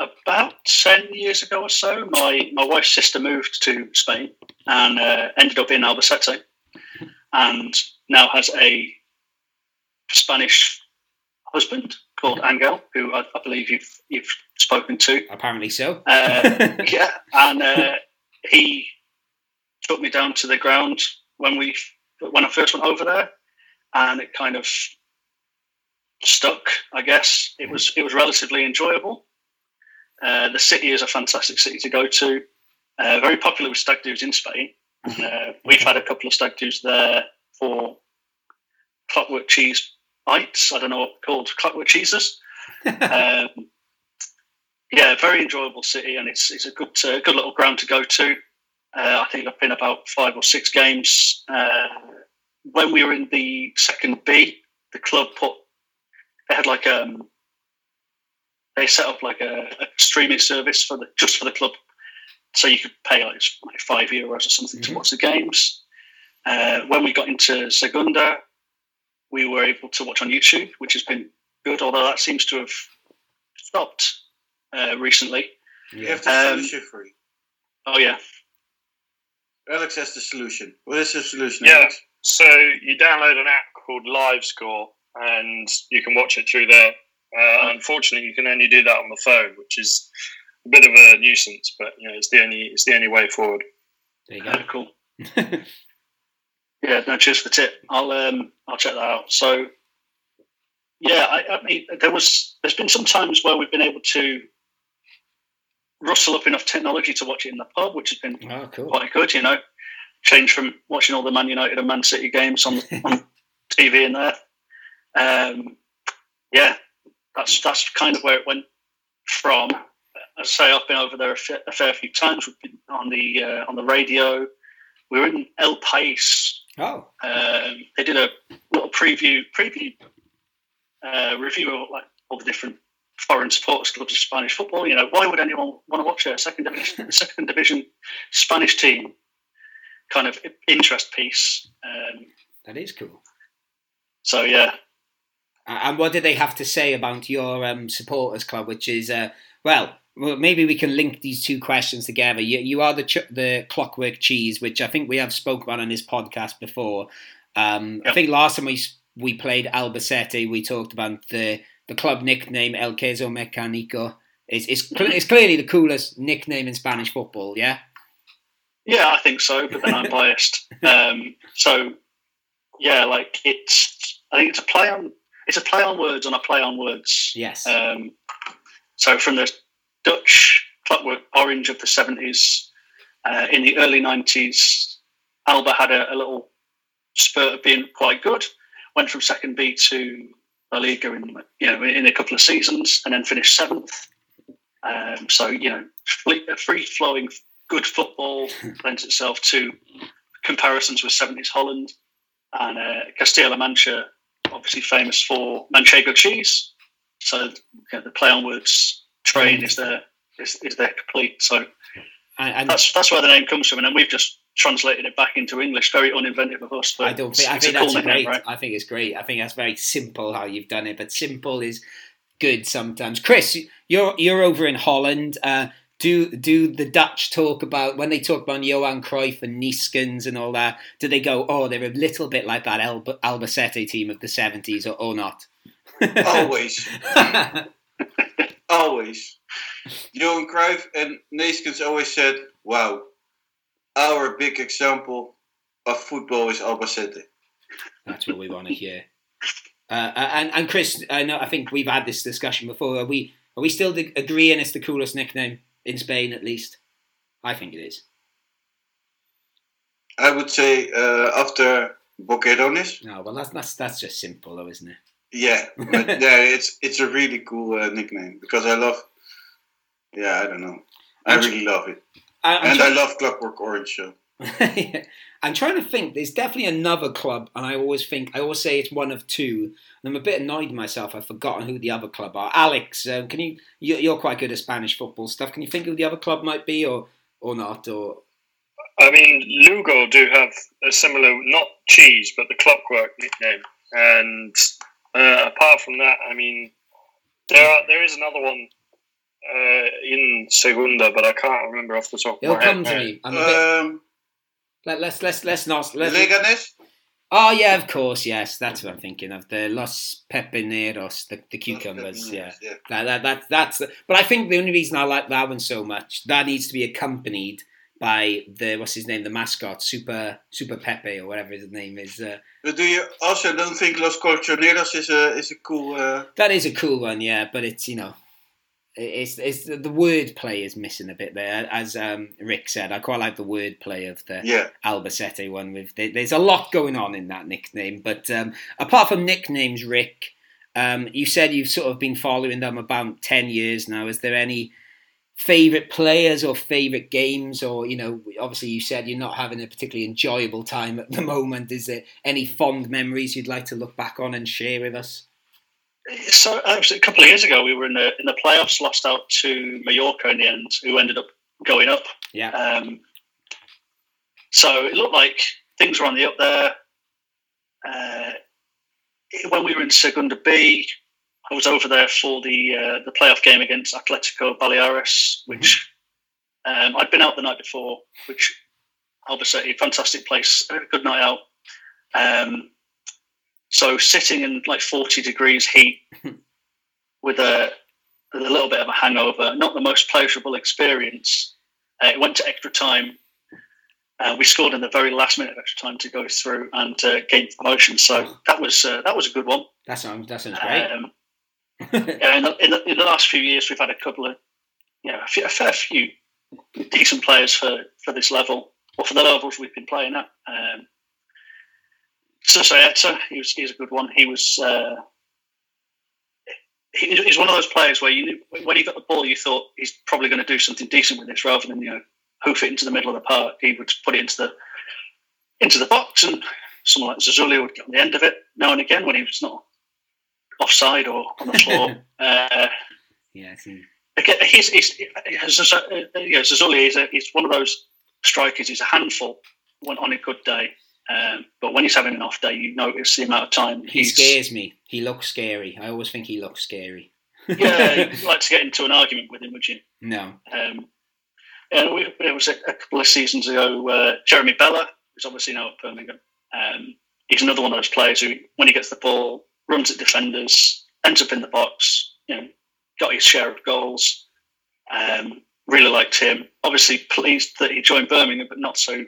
about ten years ago or so, my my wife's sister moved to Spain and uh, ended up in Albacete, and now has a Spanish husband called Angel, who I, I, believe you've you've spoken to. Apparently so. uh, [laughs] yeah, and uh, he took me down to the ground when we when I first went over there, and it kind of stuck. I guess it was it was relatively enjoyable. Uh, the city is a fantastic city to go to. Uh, very popular with stag do's in Spain. Uh, we've had a couple of stag do's there for clockwork cheese bites. I don't know what called clockwork cheeses. [laughs] um, yeah, very enjoyable city, and it's it's a good uh, good little ground to go to. Uh, I think I've been about five or six games. Uh, when we were in the second B, the club put they had like um they set up like a, a streaming service for the just for the club, so you could pay like, like five euros or something mm-hmm. to watch the games. Uh, when we got into Segunda, we were able to watch on YouTube, which has been good, although that seems to have stopped uh, recently. You have the um, solution free. Oh, yeah. Alex has the solution. What is the solution? Yeah. Alex? So you download an app called LiveScore and you can watch it through there. Uh, unfortunately, you can only do that on the phone, which is a bit of a nuisance, but you know, it's the only it's the only way forward. There you go. cool. [laughs] Yeah, no, cheers for the tip. I'll um, I'll check that out. So, yeah, I, I, mean, there was there's been some times where we've been able to rustle up enough technology to watch it in the pub, which has been oh, cool. quite good. You know, change from watching all the Man United and Man City games on [laughs] on TV in there. Um, yeah, that's that's kind of where it went from. I say I've been over there a, fair, fair few times. We've been on the uh, on the radio. We were in El País Oh. Um, they did a little preview preview uh, review of like all the different foreign supporters clubs of Spanish football. You know, why would anyone want to watch a second division, [laughs] second division Spanish team? Kind of interest piece. Um, that is cool. So yeah. And what did they have to say about your um, supporters club, which is uh, well, well, maybe we can link these two questions together. You, you are the ch- the Clockwork Cheese, which I think we have spoke about on this podcast before. Um, yep. I think last time we we played Albacete, we talked about the the club nickname El Queso Mecanico. It's, it's, it's clearly the coolest nickname in Spanish football, yeah? Yeah, I think so, but then I'm [laughs] biased. Um, so, yeah, like it's, I think it's a play on, it's a play on words on a play on words. Yes. Um, so from the Dutch clockwork orange of the 70s, uh, in the early 90s, Alba had a, a little spurt of being quite good. Went from second B to La Liga in you know in a couple of seasons, and then finished seventh. Um, so you know, free flowing good football [laughs] lends itself to comparisons with seventies Holland and uh, Castilla-La Mancha, obviously famous for Manchego cheese. So you know, the play on words train is there is, is there complete. So and, and that's that's where the name comes from, and then we've just translated it back into English. Very uninventive of us. I don't think. I think that's cool great. Name, right? I think it's great. I think that's very simple how you've done it, but simple is good sometimes. Chris, you're you're over in Holland. Uh, do do the Dutch talk about when they talk about Johan Cruyff and Neeskens and all that? Do they go, oh, they're a little bit like that Al- Albacete team of the seventies, or, or not? [laughs] Always, [laughs] always. Johan Cruyff and Neeskens always said, "Wow, our big example of football is Albacete." That's what we want to hear. Uh, and and Chris, I know I think we've had this discussion before. Are we are we still agreeing it's the coolest nickname in Spain, at least? I think it is. I would say uh, after Boquerones. No, well that's that's that's just simple, though, isn't it? Yeah, but [laughs] yeah, it's it's a really cool uh, nickname because I love. Yeah, I don't know. I I'm really love it, I, and I love Clockwork Orange. So. [laughs] I'm trying to think. There's definitely another club, and I always think I always say it's one of two. And I'm a bit annoyed myself. I've forgotten who the other club are. Alex, uh, can you? You're quite good at Spanish football stuff. Can you think who the other club might be, or or not? Or I mean, Lugo do have a similar, not cheese, but the clockwork nickname. And uh, apart from that, I mean, there are, there is another one uh, in Segunda, but I can't remember off the top It'll of my come head. to me. I'm a bit, um, let, us let's let's not let's, Leganes. Oh yeah, of course, yes. That's what I'm thinking of. The Los Pepineros, the, the cucumbers. Yeah, yeah. That, that, that, that's. The, but I think the only reason I like that one so much that needs to be accompanied by the what's his name, the mascot, Super Super Pepe or whatever his name is. Uh, but do you also don't think Los Colchoneros is a is a cool? Uh... That is a cool one, yeah. But it's you know it's, it's the word play is missing a bit there, as um, Rick said. I quite like the word play of the yeah. Albacete one. With there's a lot going on in that nickname, but um, apart from nicknames, Rick, um, you said you've sort of been following them about ten years now. Is there any favorite players or favorite games, or you know, obviously you said you're not having a particularly enjoyable time at the [laughs] moment. Is there any fond memories you'd like to look back on and share with us? So a couple of years ago, we were in the in the playoffs, lost out to Mallorca in the end, who ended up going up. Yeah. Um, so it looked like things were on the up there. Uh, when we were in Segunda B, I was over there for the uh, the playoff game against Atletico Baleares, which mm-hmm. um, I'd been out the night before, which Albacete, fantastic place, a good night out. Um, so sitting in like 40 degrees heat [laughs] with a with a little bit of a hangover, not the most pleasurable experience. Uh, it went to extra time. Uh, we scored in the very last minute of extra time to go through and uh, gain promotion. So that was uh, that was a good one. That sounds that sounds great. Um, [laughs] yeah, in the, in, the, in the last few years, we've had a couple of, you know, a, few, a fair few decent players for, for this level, or for the levels we've been playing at. Um, Zazaeta, he was he's a good one. He was uh, he, he's one of those players where you when he got the ball, you thought he's probably going to do something decent with this, rather than you know hoof it into the middle of the park. He would put it into the into the box, and someone like Zozulya would get on the end of it now and again when he was not offside or on the floor. [laughs] uh, yeah, Again, he's, he's, he's, Zozulya is, a, he's one of those strikers. He's a handful when on a good day. Um, but when he's having an off day, you notice the amount of time he scares me. He looks scary. I always think he looks scary. yeah, you'd [laughs] like to get into an argument with him, would you? No. Um, yeah, we, it was a, a, couple of seasons ago. Uh, Jeremy Bela, who's obviously now at Birmingham, um, he's another one of those players who, when he gets the ball, runs at defenders, ends up in the box. You know, got his share of goals. Um, really liked him. Obviously pleased that he joined Birmingham, but not so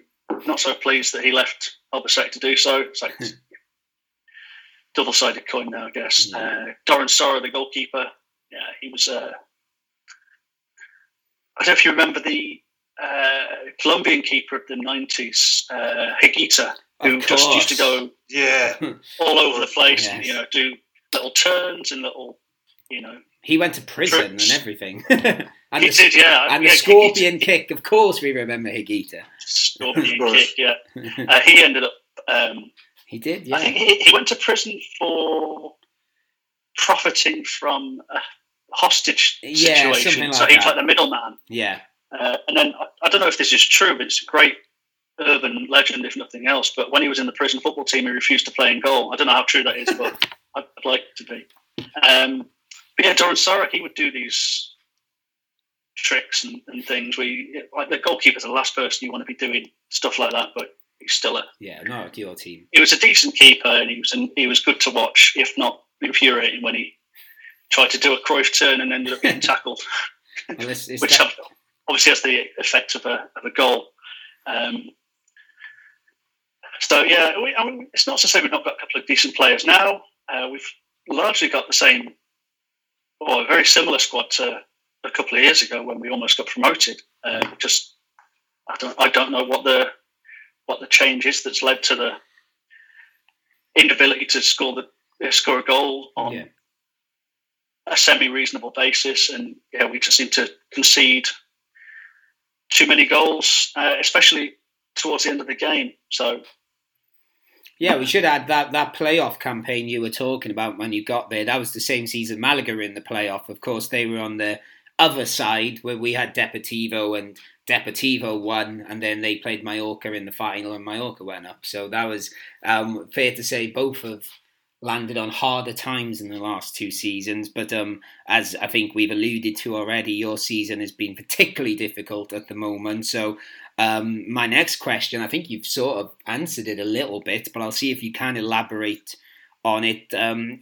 not so pleased that he left Albacete to do so. It's like double sided coin now, I guess. Uh, Doran Sora, the goalkeeper, yeah, he was. Uh, I don't know if you remember the uh, Colombian keeper of the nineties, uh, Higuita, who just used to go yeah [laughs] all over the place, yes. and, you know, do little turns and little, you know. He went to prison trips. and everything. [laughs] and he the, did, yeah. And yeah, the scorpion kick, of course, we remember Higuita. Scorpion [laughs] kick, yeah. Uh, he ended up. Um, he did, yeah. I think he, he, went to prison for profiting from a hostage yeah, situation. Like so he's like the middleman. Yeah. Uh, and then I, I, don't know if this is true, but it's a great urban legend, if nothing else. But when he was in the prison football team, he refused to play in goal. I don't know how true that is, but [laughs] I'd, I'd like to be. Um, but yeah, Doran Sorek, he would do these tricks and, and things. We like the goalkeeper's the last person you want to be doing stuff like that, but he's still a yeah, not your team. He was a decent keeper, and he was an, he was good to watch, if not infuriating when he tried to do a Cruyff turn and ended up getting [laughs] tackled, well, it's, it's which that... obviously has the effect of a of a goal. Um, so yeah, we, I mean, it's not to say we've not got a couple of decent players now. Uh, we've largely got the same or a very similar squad to a couple of years ago when we almost got promoted. Uh, just I don't I don't know what the what the change is that's led to the inability to score the uh, score a goal on yeah. a semi reasonable basis, and yeah, we just seem to concede too many goals, uh, especially towards the end of the game. So yeah, we should add that that playoff campaign you were talking about when you got there. That was the same season Malaga in the playoff. Of course, they were on the other side where we had Deportivo and Deportivo won, and then they played Mallorca in the final, and Mallorca went up. So that was um, fair to say both have landed on harder times in the last two seasons. But um, as I think we've alluded to already, your season has been particularly difficult at the moment. So um, my next question, I think you've sort of answered it a little bit, but I'll see if you can elaborate on it. Um,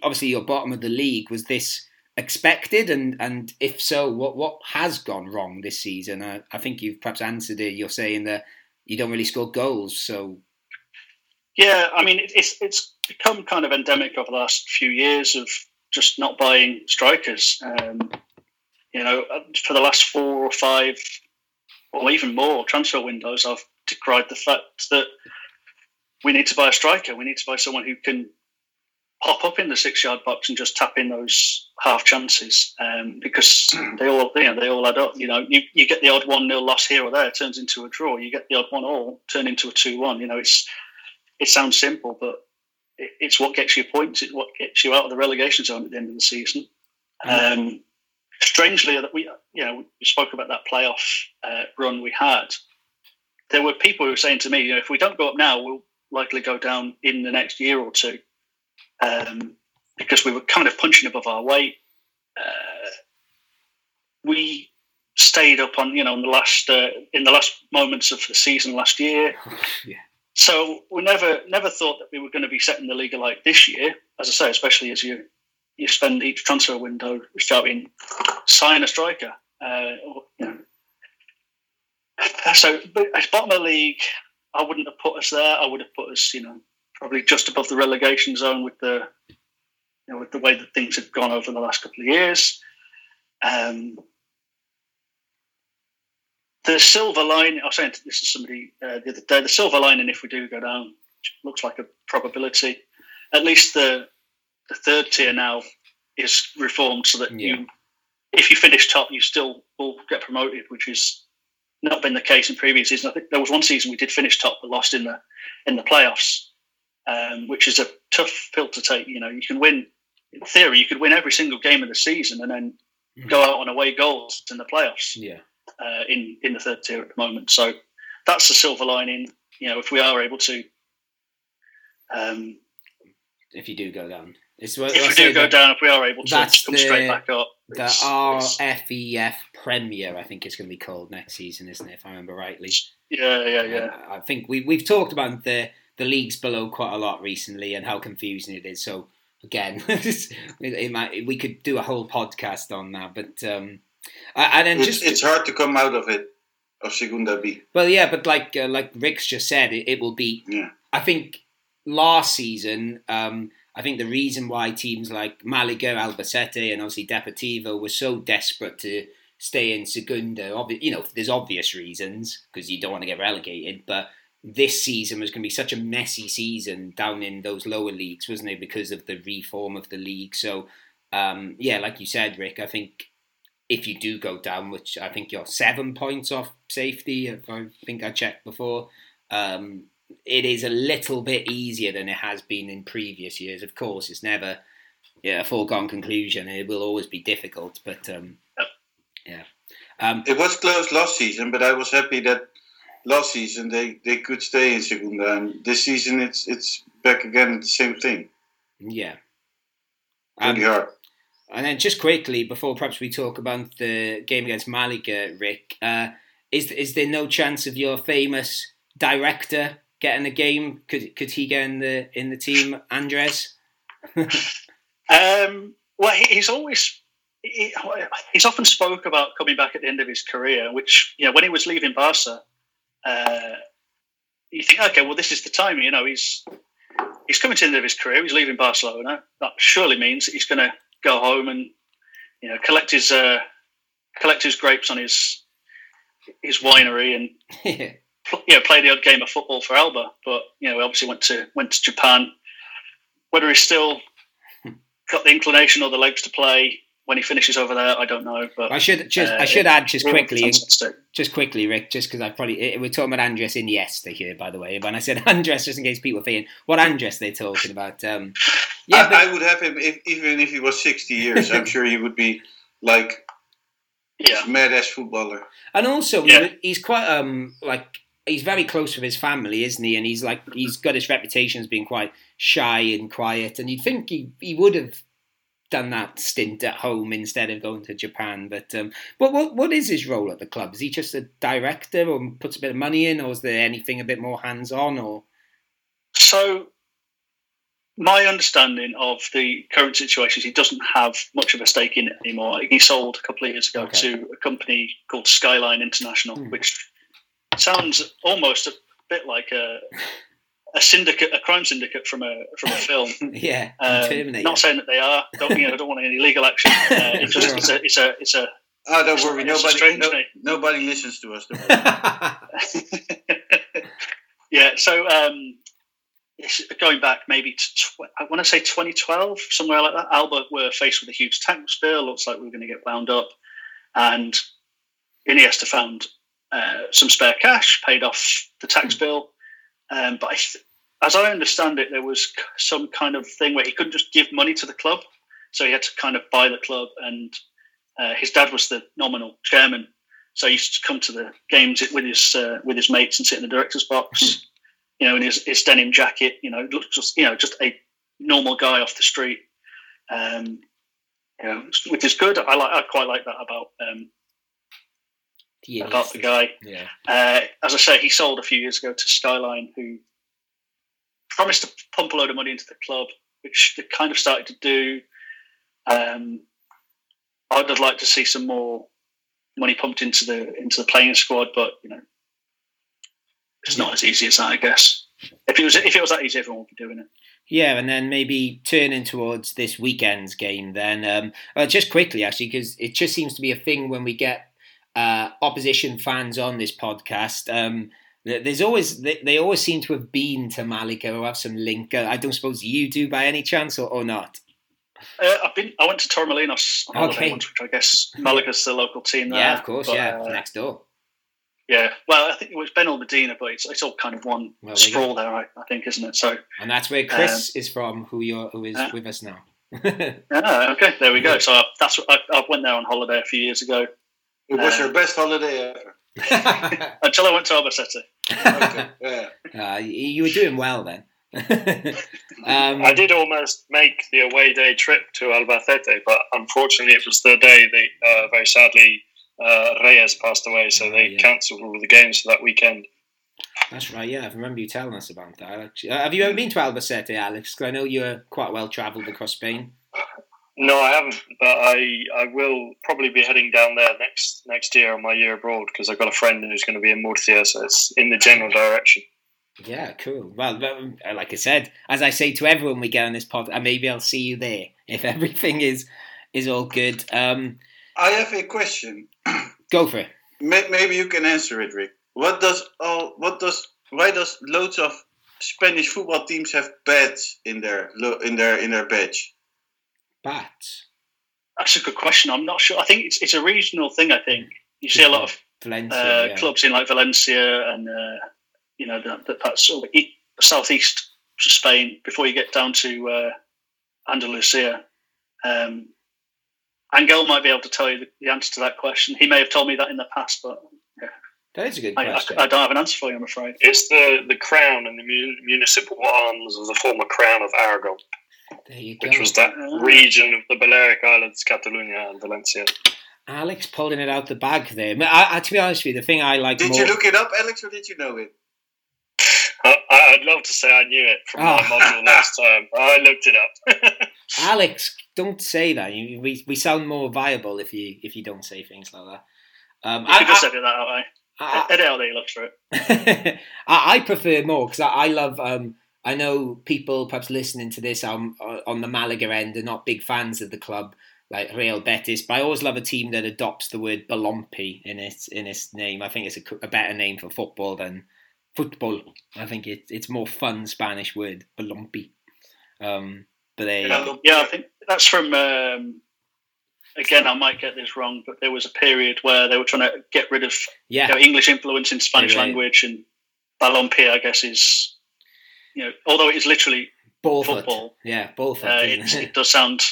obviously, you're bottom of the league. Was this expected, and and if so, what what has gone wrong this season? I, I think you've perhaps answered it. You're saying that you don't really score goals, so. Yeah, I mean it's it's become kind of endemic over the last few years of just not buying strikers. Um, you know, for the last four or five or even more transfer windows, I've decried the fact that we need to buy a striker. We need to buy someone who can pop up in the six yard box and just tap in those half chances um, because [clears throat] they all you know, they all add up. You know, you, you get the odd one nil loss here or there, it turns into a draw. You get the odd one all, turn into a two one. You know, it's it sounds simple, but it, it's what gets you points. It's what gets you out of the relegation zone at the end of the season. Um, strangely, that we you know we spoke about that playoff uh, run we had. There were people who were saying to me, you know, if we don't go up now, we'll likely go down in the next year or two, um, because we were kind of punching above our weight. Uh, we stayed up on you know in the last uh, in the last moments of the season last year. [laughs] yeah. So we never never thought that we were going to be setting the league alight this year. As I say, especially as you you spend each transfer window shouting, sign a striker. Uh, you know. So, but bottom of the league, I wouldn't have put us there. I would have put us, you know, probably just above the relegation zone with the, you know, with the way that things have gone over the last couple of years. Um, the silver line, I was saying this to somebody uh, the other day, the silver lining, if we do go down, looks like a probability. At least the the third tier now is reformed so that yeah. you, if you finish top, you still will get promoted, which has not been the case in previous seasons. I think there was one season we did finish top but lost in the in the playoffs, um, which is a tough pill to take. You know, you can win in theory, you could win every single game of the season and then mm-hmm. go out on away goals in the playoffs. Yeah, uh, in in the third tier at the moment. So that's the silver lining. You know, if we are able to Um, if you do go down, it's what, if we do go down, if we are able to come the, straight back up, the RFEF Premier, I think it's going to be called next season, isn't it? If I remember rightly. Yeah, yeah, yeah. Uh, I think we we've talked about the the leagues below quite a lot recently and how confusing it is. So again, [laughs] it, it might, we could do a whole podcast on that, but um, and then it's, just it's hard to come out of it of Segunda B. Well, yeah, but like uh, like Rick's just said, it, it will be. Yeah. I think last season, um, I think the reason why teams like Malaga, Albacete, and obviously Deportivo were so desperate to stay in Segunda, you know, there's obvious reasons because you don't want to get relegated, but this season was going to be such a messy season down in those lower leagues, wasn't it? Because of the reform of the league. So, um, yeah, like you said, Rick, I think if you do go down, which I think you're seven points off safety, if I think I checked before, um, it is a little bit easier than it has been in previous years. Of course, it's never yeah, a foregone conclusion. It will always be difficult, but um, yeah. Um, it was close last season, but I was happy that last season they, they could stay in Segunda, and this season it's it's back again the same thing. Yeah, really um, hard. And then just quickly before perhaps we talk about the game against Malaga, Rick, uh, is is there no chance of your famous director getting the game? Could could he get in the in the team, Andres? [laughs] um, well, he's always he, he's often spoke about coming back at the end of his career, which you know when he was leaving Barca, uh, you think, okay, well, this is the time. You know, he's he's coming to the end of his career. He's leaving Barcelona. That surely means that he's going to go home and you know collect his uh, collect his grapes on his his winery and [laughs] you know play the odd game of football for Alba. But you know, he obviously went to went to Japan. Whether he's still got the inclination or the legs to play, when he finishes over there, I don't know. But I should just uh, I should add just quickly, just quickly, Rick, just because I probably we're talking about Andres Iniesta here, by the way. When I said [laughs] Andres, just in case people are thinking what Andres they're talking about. Um, yeah, I, but, I, would have him if, even if he was sixty years. I'm sure he would be like [laughs] yeah. mad ass footballer. And also, yeah. he's quite um like he's very close with his family, isn't he? And he's like he's got his reputation as being quite shy and quiet. And you'd think he he would have done that stint at home instead of going to Japan. But um, but what what is his role at the club? Is he just a director, or puts a bit of money in, or is there anything a bit more hands on? Or so, my understanding of the current situation is he doesn't have much of a stake in it anymore. He sold a couple of years ago okay. to a company called Skyline International, hmm. which sounds almost a bit like a a syndicate, a crime syndicate from a from a film. [laughs] yeah, um, not saying that they are. Don't you know? Don't want any legal action. [laughs] Uh, it's just it's a it's a it's a. Oh, don't worry. Nobody no, nobody listens to us. [laughs] yeah. So um, going back maybe to tw- I want to say 2012, somewhere like that. Alba were faced with a huge tax bill. Looks like we are going to get wound up, and Iniesta found uh, some spare cash, paid off the tax bill um, but I, as I understand it, there was some kind of thing where he couldn't just give money to the club, so he had to kind of buy the club. And uh, his dad was the nominal chairman, so he used to come to the games with his uh, with his mates and sit in the director's box, you know, in his, his denim jacket. You know, looked just you know just a normal guy off the street. Um, you know, which is good. I like. I quite like that about um, yeah, about the guy. Yeah. Uh, as I say, he sold a few years ago to Skyline, who promised to pump a load of money into the club, which they kind of started to do. Um, I'd like to see some more money pumped into the into the playing squad, but you know, it's not as easy as that, I guess. If it was if it was that easy, everyone would be doing it. Yeah, and then maybe turning towards this weekend's game. Then, um, uh, just quickly, actually, because it just seems to be a thing when we get uh, opposition fans on this podcast. Um, there's always they, they, always seem to have been to Malaga or have some link. Uh, I don't suppose you do by any chance or, or not. Uh, I've been. I went to Torremolinos on okay. once, which I guess Malaga's the local team there. Yeah, of course. But, yeah, uh, next door. Yeah, well, I think it was Benalmádena, but it's, it's all kind of one well, sprawl there, I, I, think, isn't it? So, and that's where Chris um, is from, who you're who is with us now. [laughs] ah, okay, there we go. So that's I, I went there on holiday a few years ago. It was uh, your best holiday ever. [laughs] Until I went to Albacete. okay. Yeah. [laughs] Uh, you were doing well then. [laughs] um, I did almost make the away day trip to Albacete, but unfortunately, it was the day that uh, very sadly uh, Reyes passed away, so they yeah. cancelled all the games for that weekend. That's right. Yeah, I remember you telling us about that. Actually, uh, have you ever been to Albacete, Alex? Because I know you're quite well travelled across Spain. No, I haven't, but I I will probably be heading down there next next year on my year abroad because I've got a friend who's going to be in Murcia, so it's in the general direction. Yeah, cool. Well, uh, like I said, as I say to everyone we get on this pod, uh, maybe I'll see you there [laughs] if everything is is all good. Um, I have a question. [clears throat] Go for it. Maybe you can answer it, Rick. What does all? What does? Why does loads of Spanish football teams have bats in their in their in their badge? Bats? That's a good question. I'm not sure. I think it's, it's a regional thing. I think you see a lot of Valencia, uh, yeah. clubs in like Valencia and uh, you know that, that sort of east, southeast Spain before you get down to uh, Andalusia. Um, Angel might be able to tell you the, the, answer to that question. He may have told me that in the past, but yeah. That is a good question. I, I, I, don't have an answer for you, I'm afraid. It's the, the crown and the municipal arms of the former crown of Aragon. There you go. Which was that region of the Balearic Islands, Catalonia and Valencia. Alex pulling it out the bag there. I, I, to be honest with you, the thing I like. Did more... you look it up, Alex, or did you know it? I, would love to say I knew it from oh. my module [laughs] last time. I looked it up. [laughs] Alex, don't say that. You, we we sound more viable if you if you don't say things like that. Um, you I, just edit that out. I, I, edit out that you look for it. [laughs] I, I prefer more because I, I love um, I know people perhaps listening to this on, on the Malaga end are not big fans of the club, like Real Betis, but I always love a team that adopts the word Balompi in its in its name. I think it's a, a better name for football than football. I think it, it's more fun Spanish word, Balompi. Um, but they, yeah, yeah, I think that's from. Um, again, I might get this wrong, but there was a period where they were trying to get rid of yeah. you know, English influence in Spanish language, and Balompi, I guess, is you know, although it is literally ball football, yeah, ball uh, it, it, does sound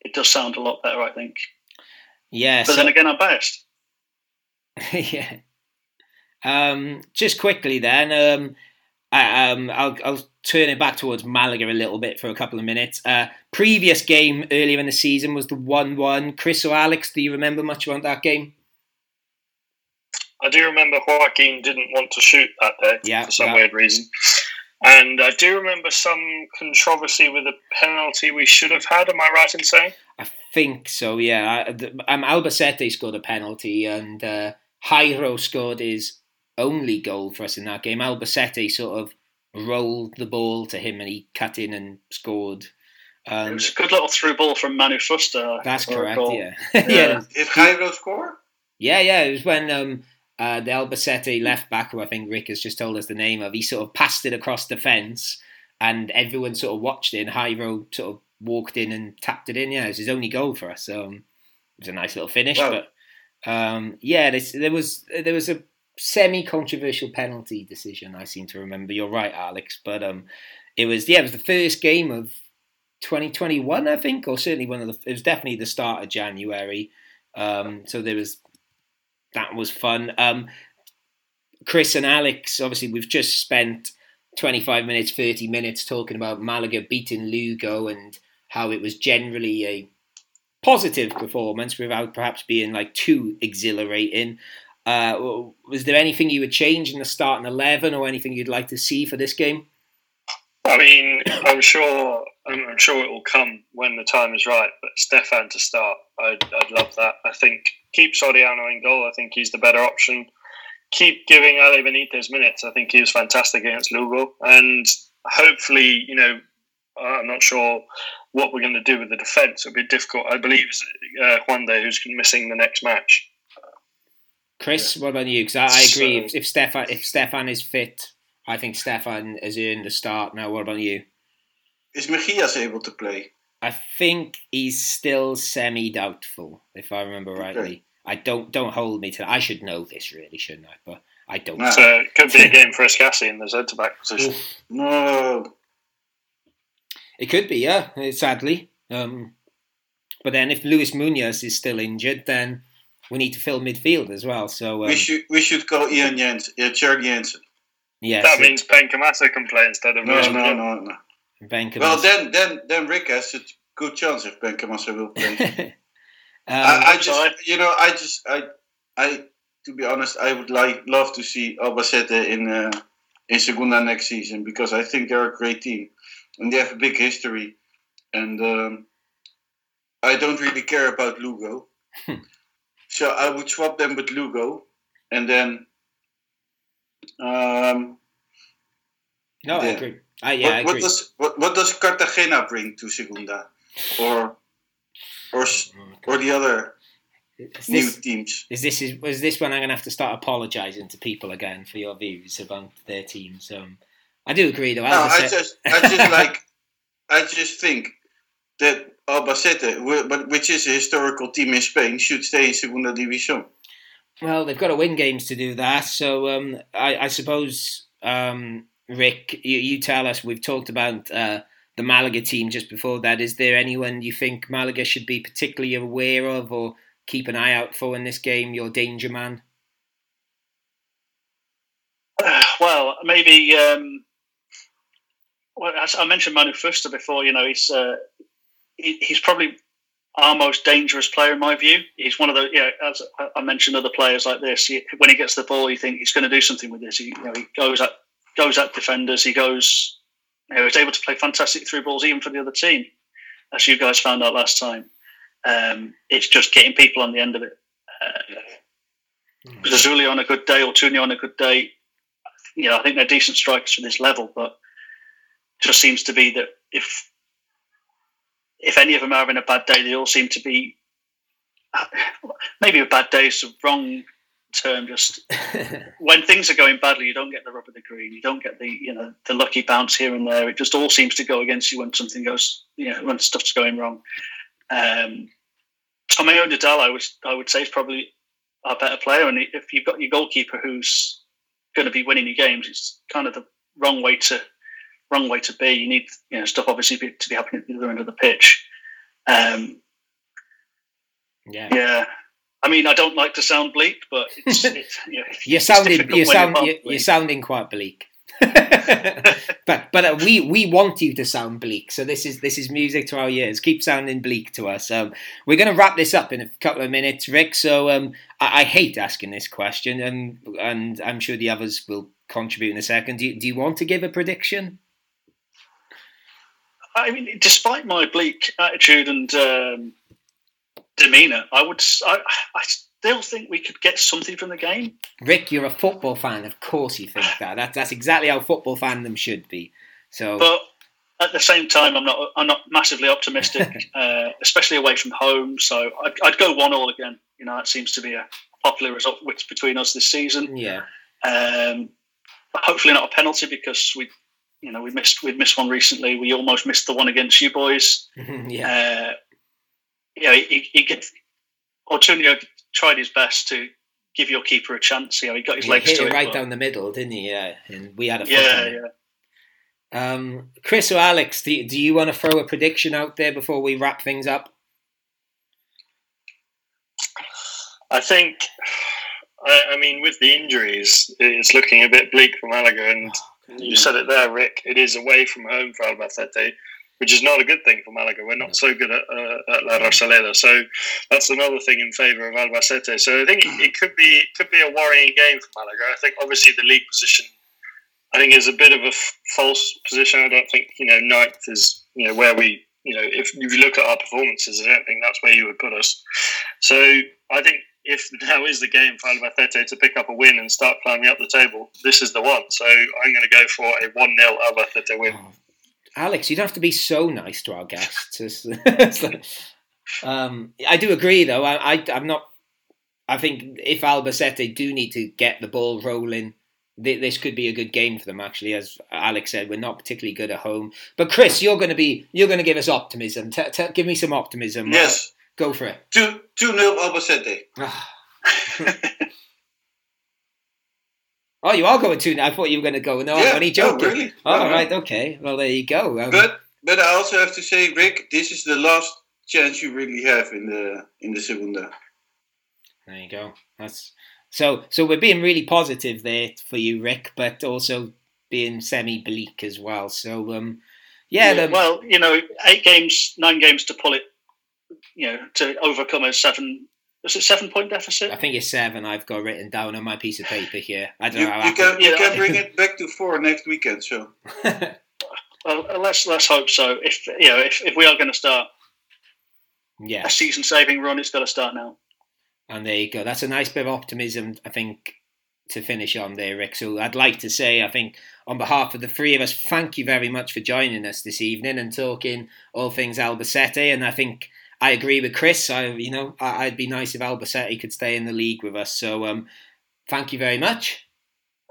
it does sound a lot better, I think. Yeah, but so, then again, I'm biased. [laughs] yeah. Um, just quickly, then, um, I, um, I'll, I'll turn it back towards Malaga a little bit for a couple of minutes. Uh, previous game earlier in the season was the one-one. Chris or Alex, do you remember much about that game? I do remember Joaquin didn't want to shoot that day yeah, for some yeah. weird reason. And I do remember some controversy with a penalty we should have had. Am I right in saying? I think so. Yeah. Um, Albacete scored a penalty, and uh, Jairo scored his only goal for us in that game. Albacete sort of rolled the ball to him, and he cut in and scored. Um, it was a good little through ball from Manu Fuster. That's correct. Yeah. yeah. [laughs] yeah. Did Jairo score? Yeah, yeah. It was when um, uh, the Albacete left back, who I think Rick has just told us the name of, he sort of passed it across the fence, and everyone sort of watched it. And Jairo sort of walked in and tapped it in. Yeah, it was his only goal for us. So um, it was a nice little finish. Wow. But um, yeah, this, there was there was a semi-controversial penalty decision. I seem to remember. You're right, Alex. But um, it was yeah, it was the first game of 2021, I think, or certainly one of the. It was definitely the start of January. Um, so there was that was fun. Um, Chris and Alex, obviously, we've just spent 25 minutes, 30 minutes talking about Malaga beating Lugo and how it was generally a positive performance without perhaps being like too exhilarating. Uh, was there anything you would change in the starting 11 or anything you'd like to see for this game? I mean, I'm sure I'm sure it will come when the time is right. But Stefan to start, I'd, I'd love that. I think keep Soriano in goal. I think he's the better option. Keep giving Ale Benitez minutes. I think he was fantastic against Lugo, and hopefully, you know, I'm not sure what we're going to do with the defence. It'll be difficult. I believe uh, Juande who's missing the next match. Chris, what about you? Because I, I, agree. So, if, if Stefan if Stefan is fit, I think Stefan has earned the start. Now, what about you? Is Mejias able to play? I think he's still semi doubtful, if I remember rightly. I don't don't hold me to that. I should know this really, shouldn't I? But I don't. So it could be a game for Escassi in the centre back position. no. It could be, yeah. Sadly, um, but then if Luis Munoz is still injured, then we need to fill midfield as well. So um, we should we should go Ian Jensen, uh, Jensen. Yes, that means Benkhemassa can play instead of No, Rashford. no, no, no. Benkhemassa. Well, then, then, then Rick has a good chance if Benkhemassa will [laughs] play. um, I, I just, you know, I just, I, I, to be honest, I would like love to see Albacete in uh, in Segunda next season because I think they're a great team and they have a big history, and um, I don't really care about Lugo, [laughs] so I would swap them with Lugo, and then. Um, no, I agree. I, yeah, what, what does what, what does Cartagena bring to Segunda, or or or the other Is new this, teams? is this is was this when I'm gonna have to start apologising to people again for your views about their teams? Um, I do agree though. No, I just I just [laughs] like I just think that Albacete, which is a historical team in Spain, should stay in Segunda División. Well, they've got to win games to do that. So um, I, I suppose, um, Rick, you, you tell us. We've talked about uh, the Malaga team just before that. Is there anyone you think Malaga should be particularly aware of or keep an eye out for in this game? Your danger man. [sighs] well, maybe. Um, well, I mentioned Manu Fuster before. You know, he's uh, he, he's probably our most dangerous player in my view. He's one of the, you know, as I- mentioned, other players like this. He, when he gets the ball, you think he's going to do something with this. He, you know, he goes at goes at defenders. He goes, he was able to play fantastic through balls even for the other team, as you guys found out last time. Um, it's just getting people on the end of it. Uh, Zozulya on a good day or Tuni on a good day, you know, I think they're decent strikers for this level, but just seems to be that if if any of them are having a bad day, they all seem to be maybe a bad day is the wrong term. Just [laughs] when things are going badly, you don't get the rub of the green, you don't get the you know the lucky bounce here and there. It just all seems to go against you when something goes, you know, when stuff's going wrong. Um, Tomeu Nadal, I would I would say is probably our better player, and if you've got your goalkeeper who's going to be winning your games, it's kind of the wrong way to wrong way to be. You need you know stuff obviously to be happening at the other end of the pitch. Um, yeah. yeah, I mean I don't like to sound bleak, but it's, [laughs] it's you know, You're it's sounding you're sound you're, you're sounding quite bleak. [laughs] but but uh, we we want you to sound bleak. So this is this is music to our ears. Keep sounding bleak to us. Um, we're going to wrap this up in a couple of minutes, Rick. So um, I, I hate asking this question, and and I'm sure the others will contribute in a second. Do you, do you want to give a prediction? I mean, despite my bleak attitude and um, demeanour, I would I, I still think we could get something from the game. Rick, you're a football fan. Of course, you think that. That's that's exactly how football fandom should be. So But at the same time, I'm not I'm not massively optimistic, [laughs] uh, especially away from home. So I'd, I'd go one all again. You know, that seems to be a popular result which between us this season. yeah, Um, hopefully not a penalty because we, you know, we missed we missed one recently. We almost missed the one against you boys. [laughs] yeah. Uh, yeah, he, he get, Ortuño tried his best to give your keeper a chance. You know, he got his He legs hit to it it. right but- down the middle, didn't he? Yeah, and we had a foot yeah, yeah. Um, Chris or Alex, do you, do you want to throw a prediction out there before we wrap things up? I think, I, I mean, with the injuries, it's looking a bit bleak for Malaga. And you said it there, Rick. It is away from home for Albacete, which is not a good thing for Malaga. We're not so good at, uh, at La Rosaleda, so that's another thing in favour of Albacete. So I think it could be could be a worrying game for Malaga. I think obviously the league position, I think, is a bit of a f- false position. I don't think you know ninth is you know where we. You know, if, if you look at our performances, I don't think that's where you would put us. So I think if [laughs] now is the game for Albacete to pick up a win and start climbing up the table, this is the one. So I'm going to go for a 1 0 Albacete win. Alex, you don't have to be so nice to our guests. It's- [laughs] it's like- um, I do agree, though. I, I, I'm not. I think if Albacete do need to get the ball rolling, th- this could be a good game for them. Actually, as Alex said, we're not particularly good at home. But Chris, you're going to be you're going to give us optimism. T- t- give me some optimism. Yes, go for it. two two nil Albacete. [sighs] [laughs] oh, you are going to? I thought you were going to go. No, I'm Yeah, only no, joking. really. Oh, No, no. right, okay. Well, there you go. Um, But but I also have to say, Rick, this is the last chance you really have in the in the Segunda. There you go. That's So, so we're being really positive there for you, Rick, but also being semi bleak as well. So, um, yeah, yeah. well, you know, eight games, nine games to pull it, you know, to overcome a seven. Is it seven point deficit? I think it's seven. I've got written down on my piece of paper here. I don't you, know. you can, you can [laughs] bring it back to four next weekend. So, [laughs] well, uh, let's let's hope so. If you know, if, if we are going to start, yeah, a season-saving run, it's got to start now. And there you go. That's a nice bit of optimism, I think, to finish on there, Rick. So I'd like to say, I think, on behalf of the three of us, thank you very much for joining us this evening and talking all things Albacete. And I think I agree with Chris. I, you know, I, would be nice if Albacete could stay in the league with us. So um, thank you very much.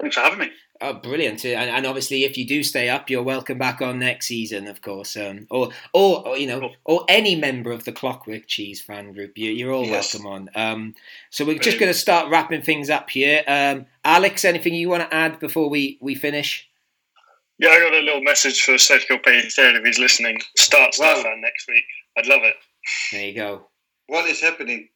Thanks for having me. Oh, brilliant! And, and, obviously, if you do stay up, you're welcome back on next season, of course. Um, or, or, or, you know, or any member of the Clockwork Cheese fan group, you, are all yes. welcome on. Um, so we're just going to start wrapping things up here. Um, Alex, anything you want to add before we we finish? Yeah, I got a little message for Sergio Pellicer if he's listening. Start wow. Stefan next week. I'd love it. There you go. What is happening?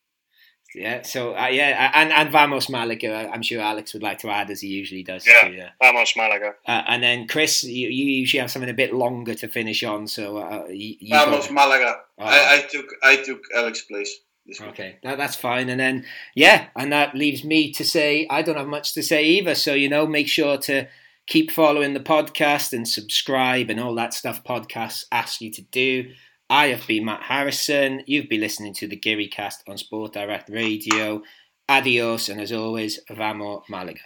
Yeah, so uh, yeah, and and Vamos Malaga. I'm sure Alex would like to add as he usually does. Yeah, uh, Vamos Malaga. Uh, and then Chris, you, you, usually have something a bit longer to finish on. So uh, you, you Vamos got... Malaga. Oh. I, I, took I took Alex's place. Okay, that, that's fine. And then yeah, and that leaves me to say I don't have much to say either. So you know, make sure to keep following the podcast and subscribe and all that stuff. Podcasts ask you to do. I have been Matt Harrison. You've been listening to the Geary Cast on Sport Direct Radio. Adios, and as always, Vamo Malaga.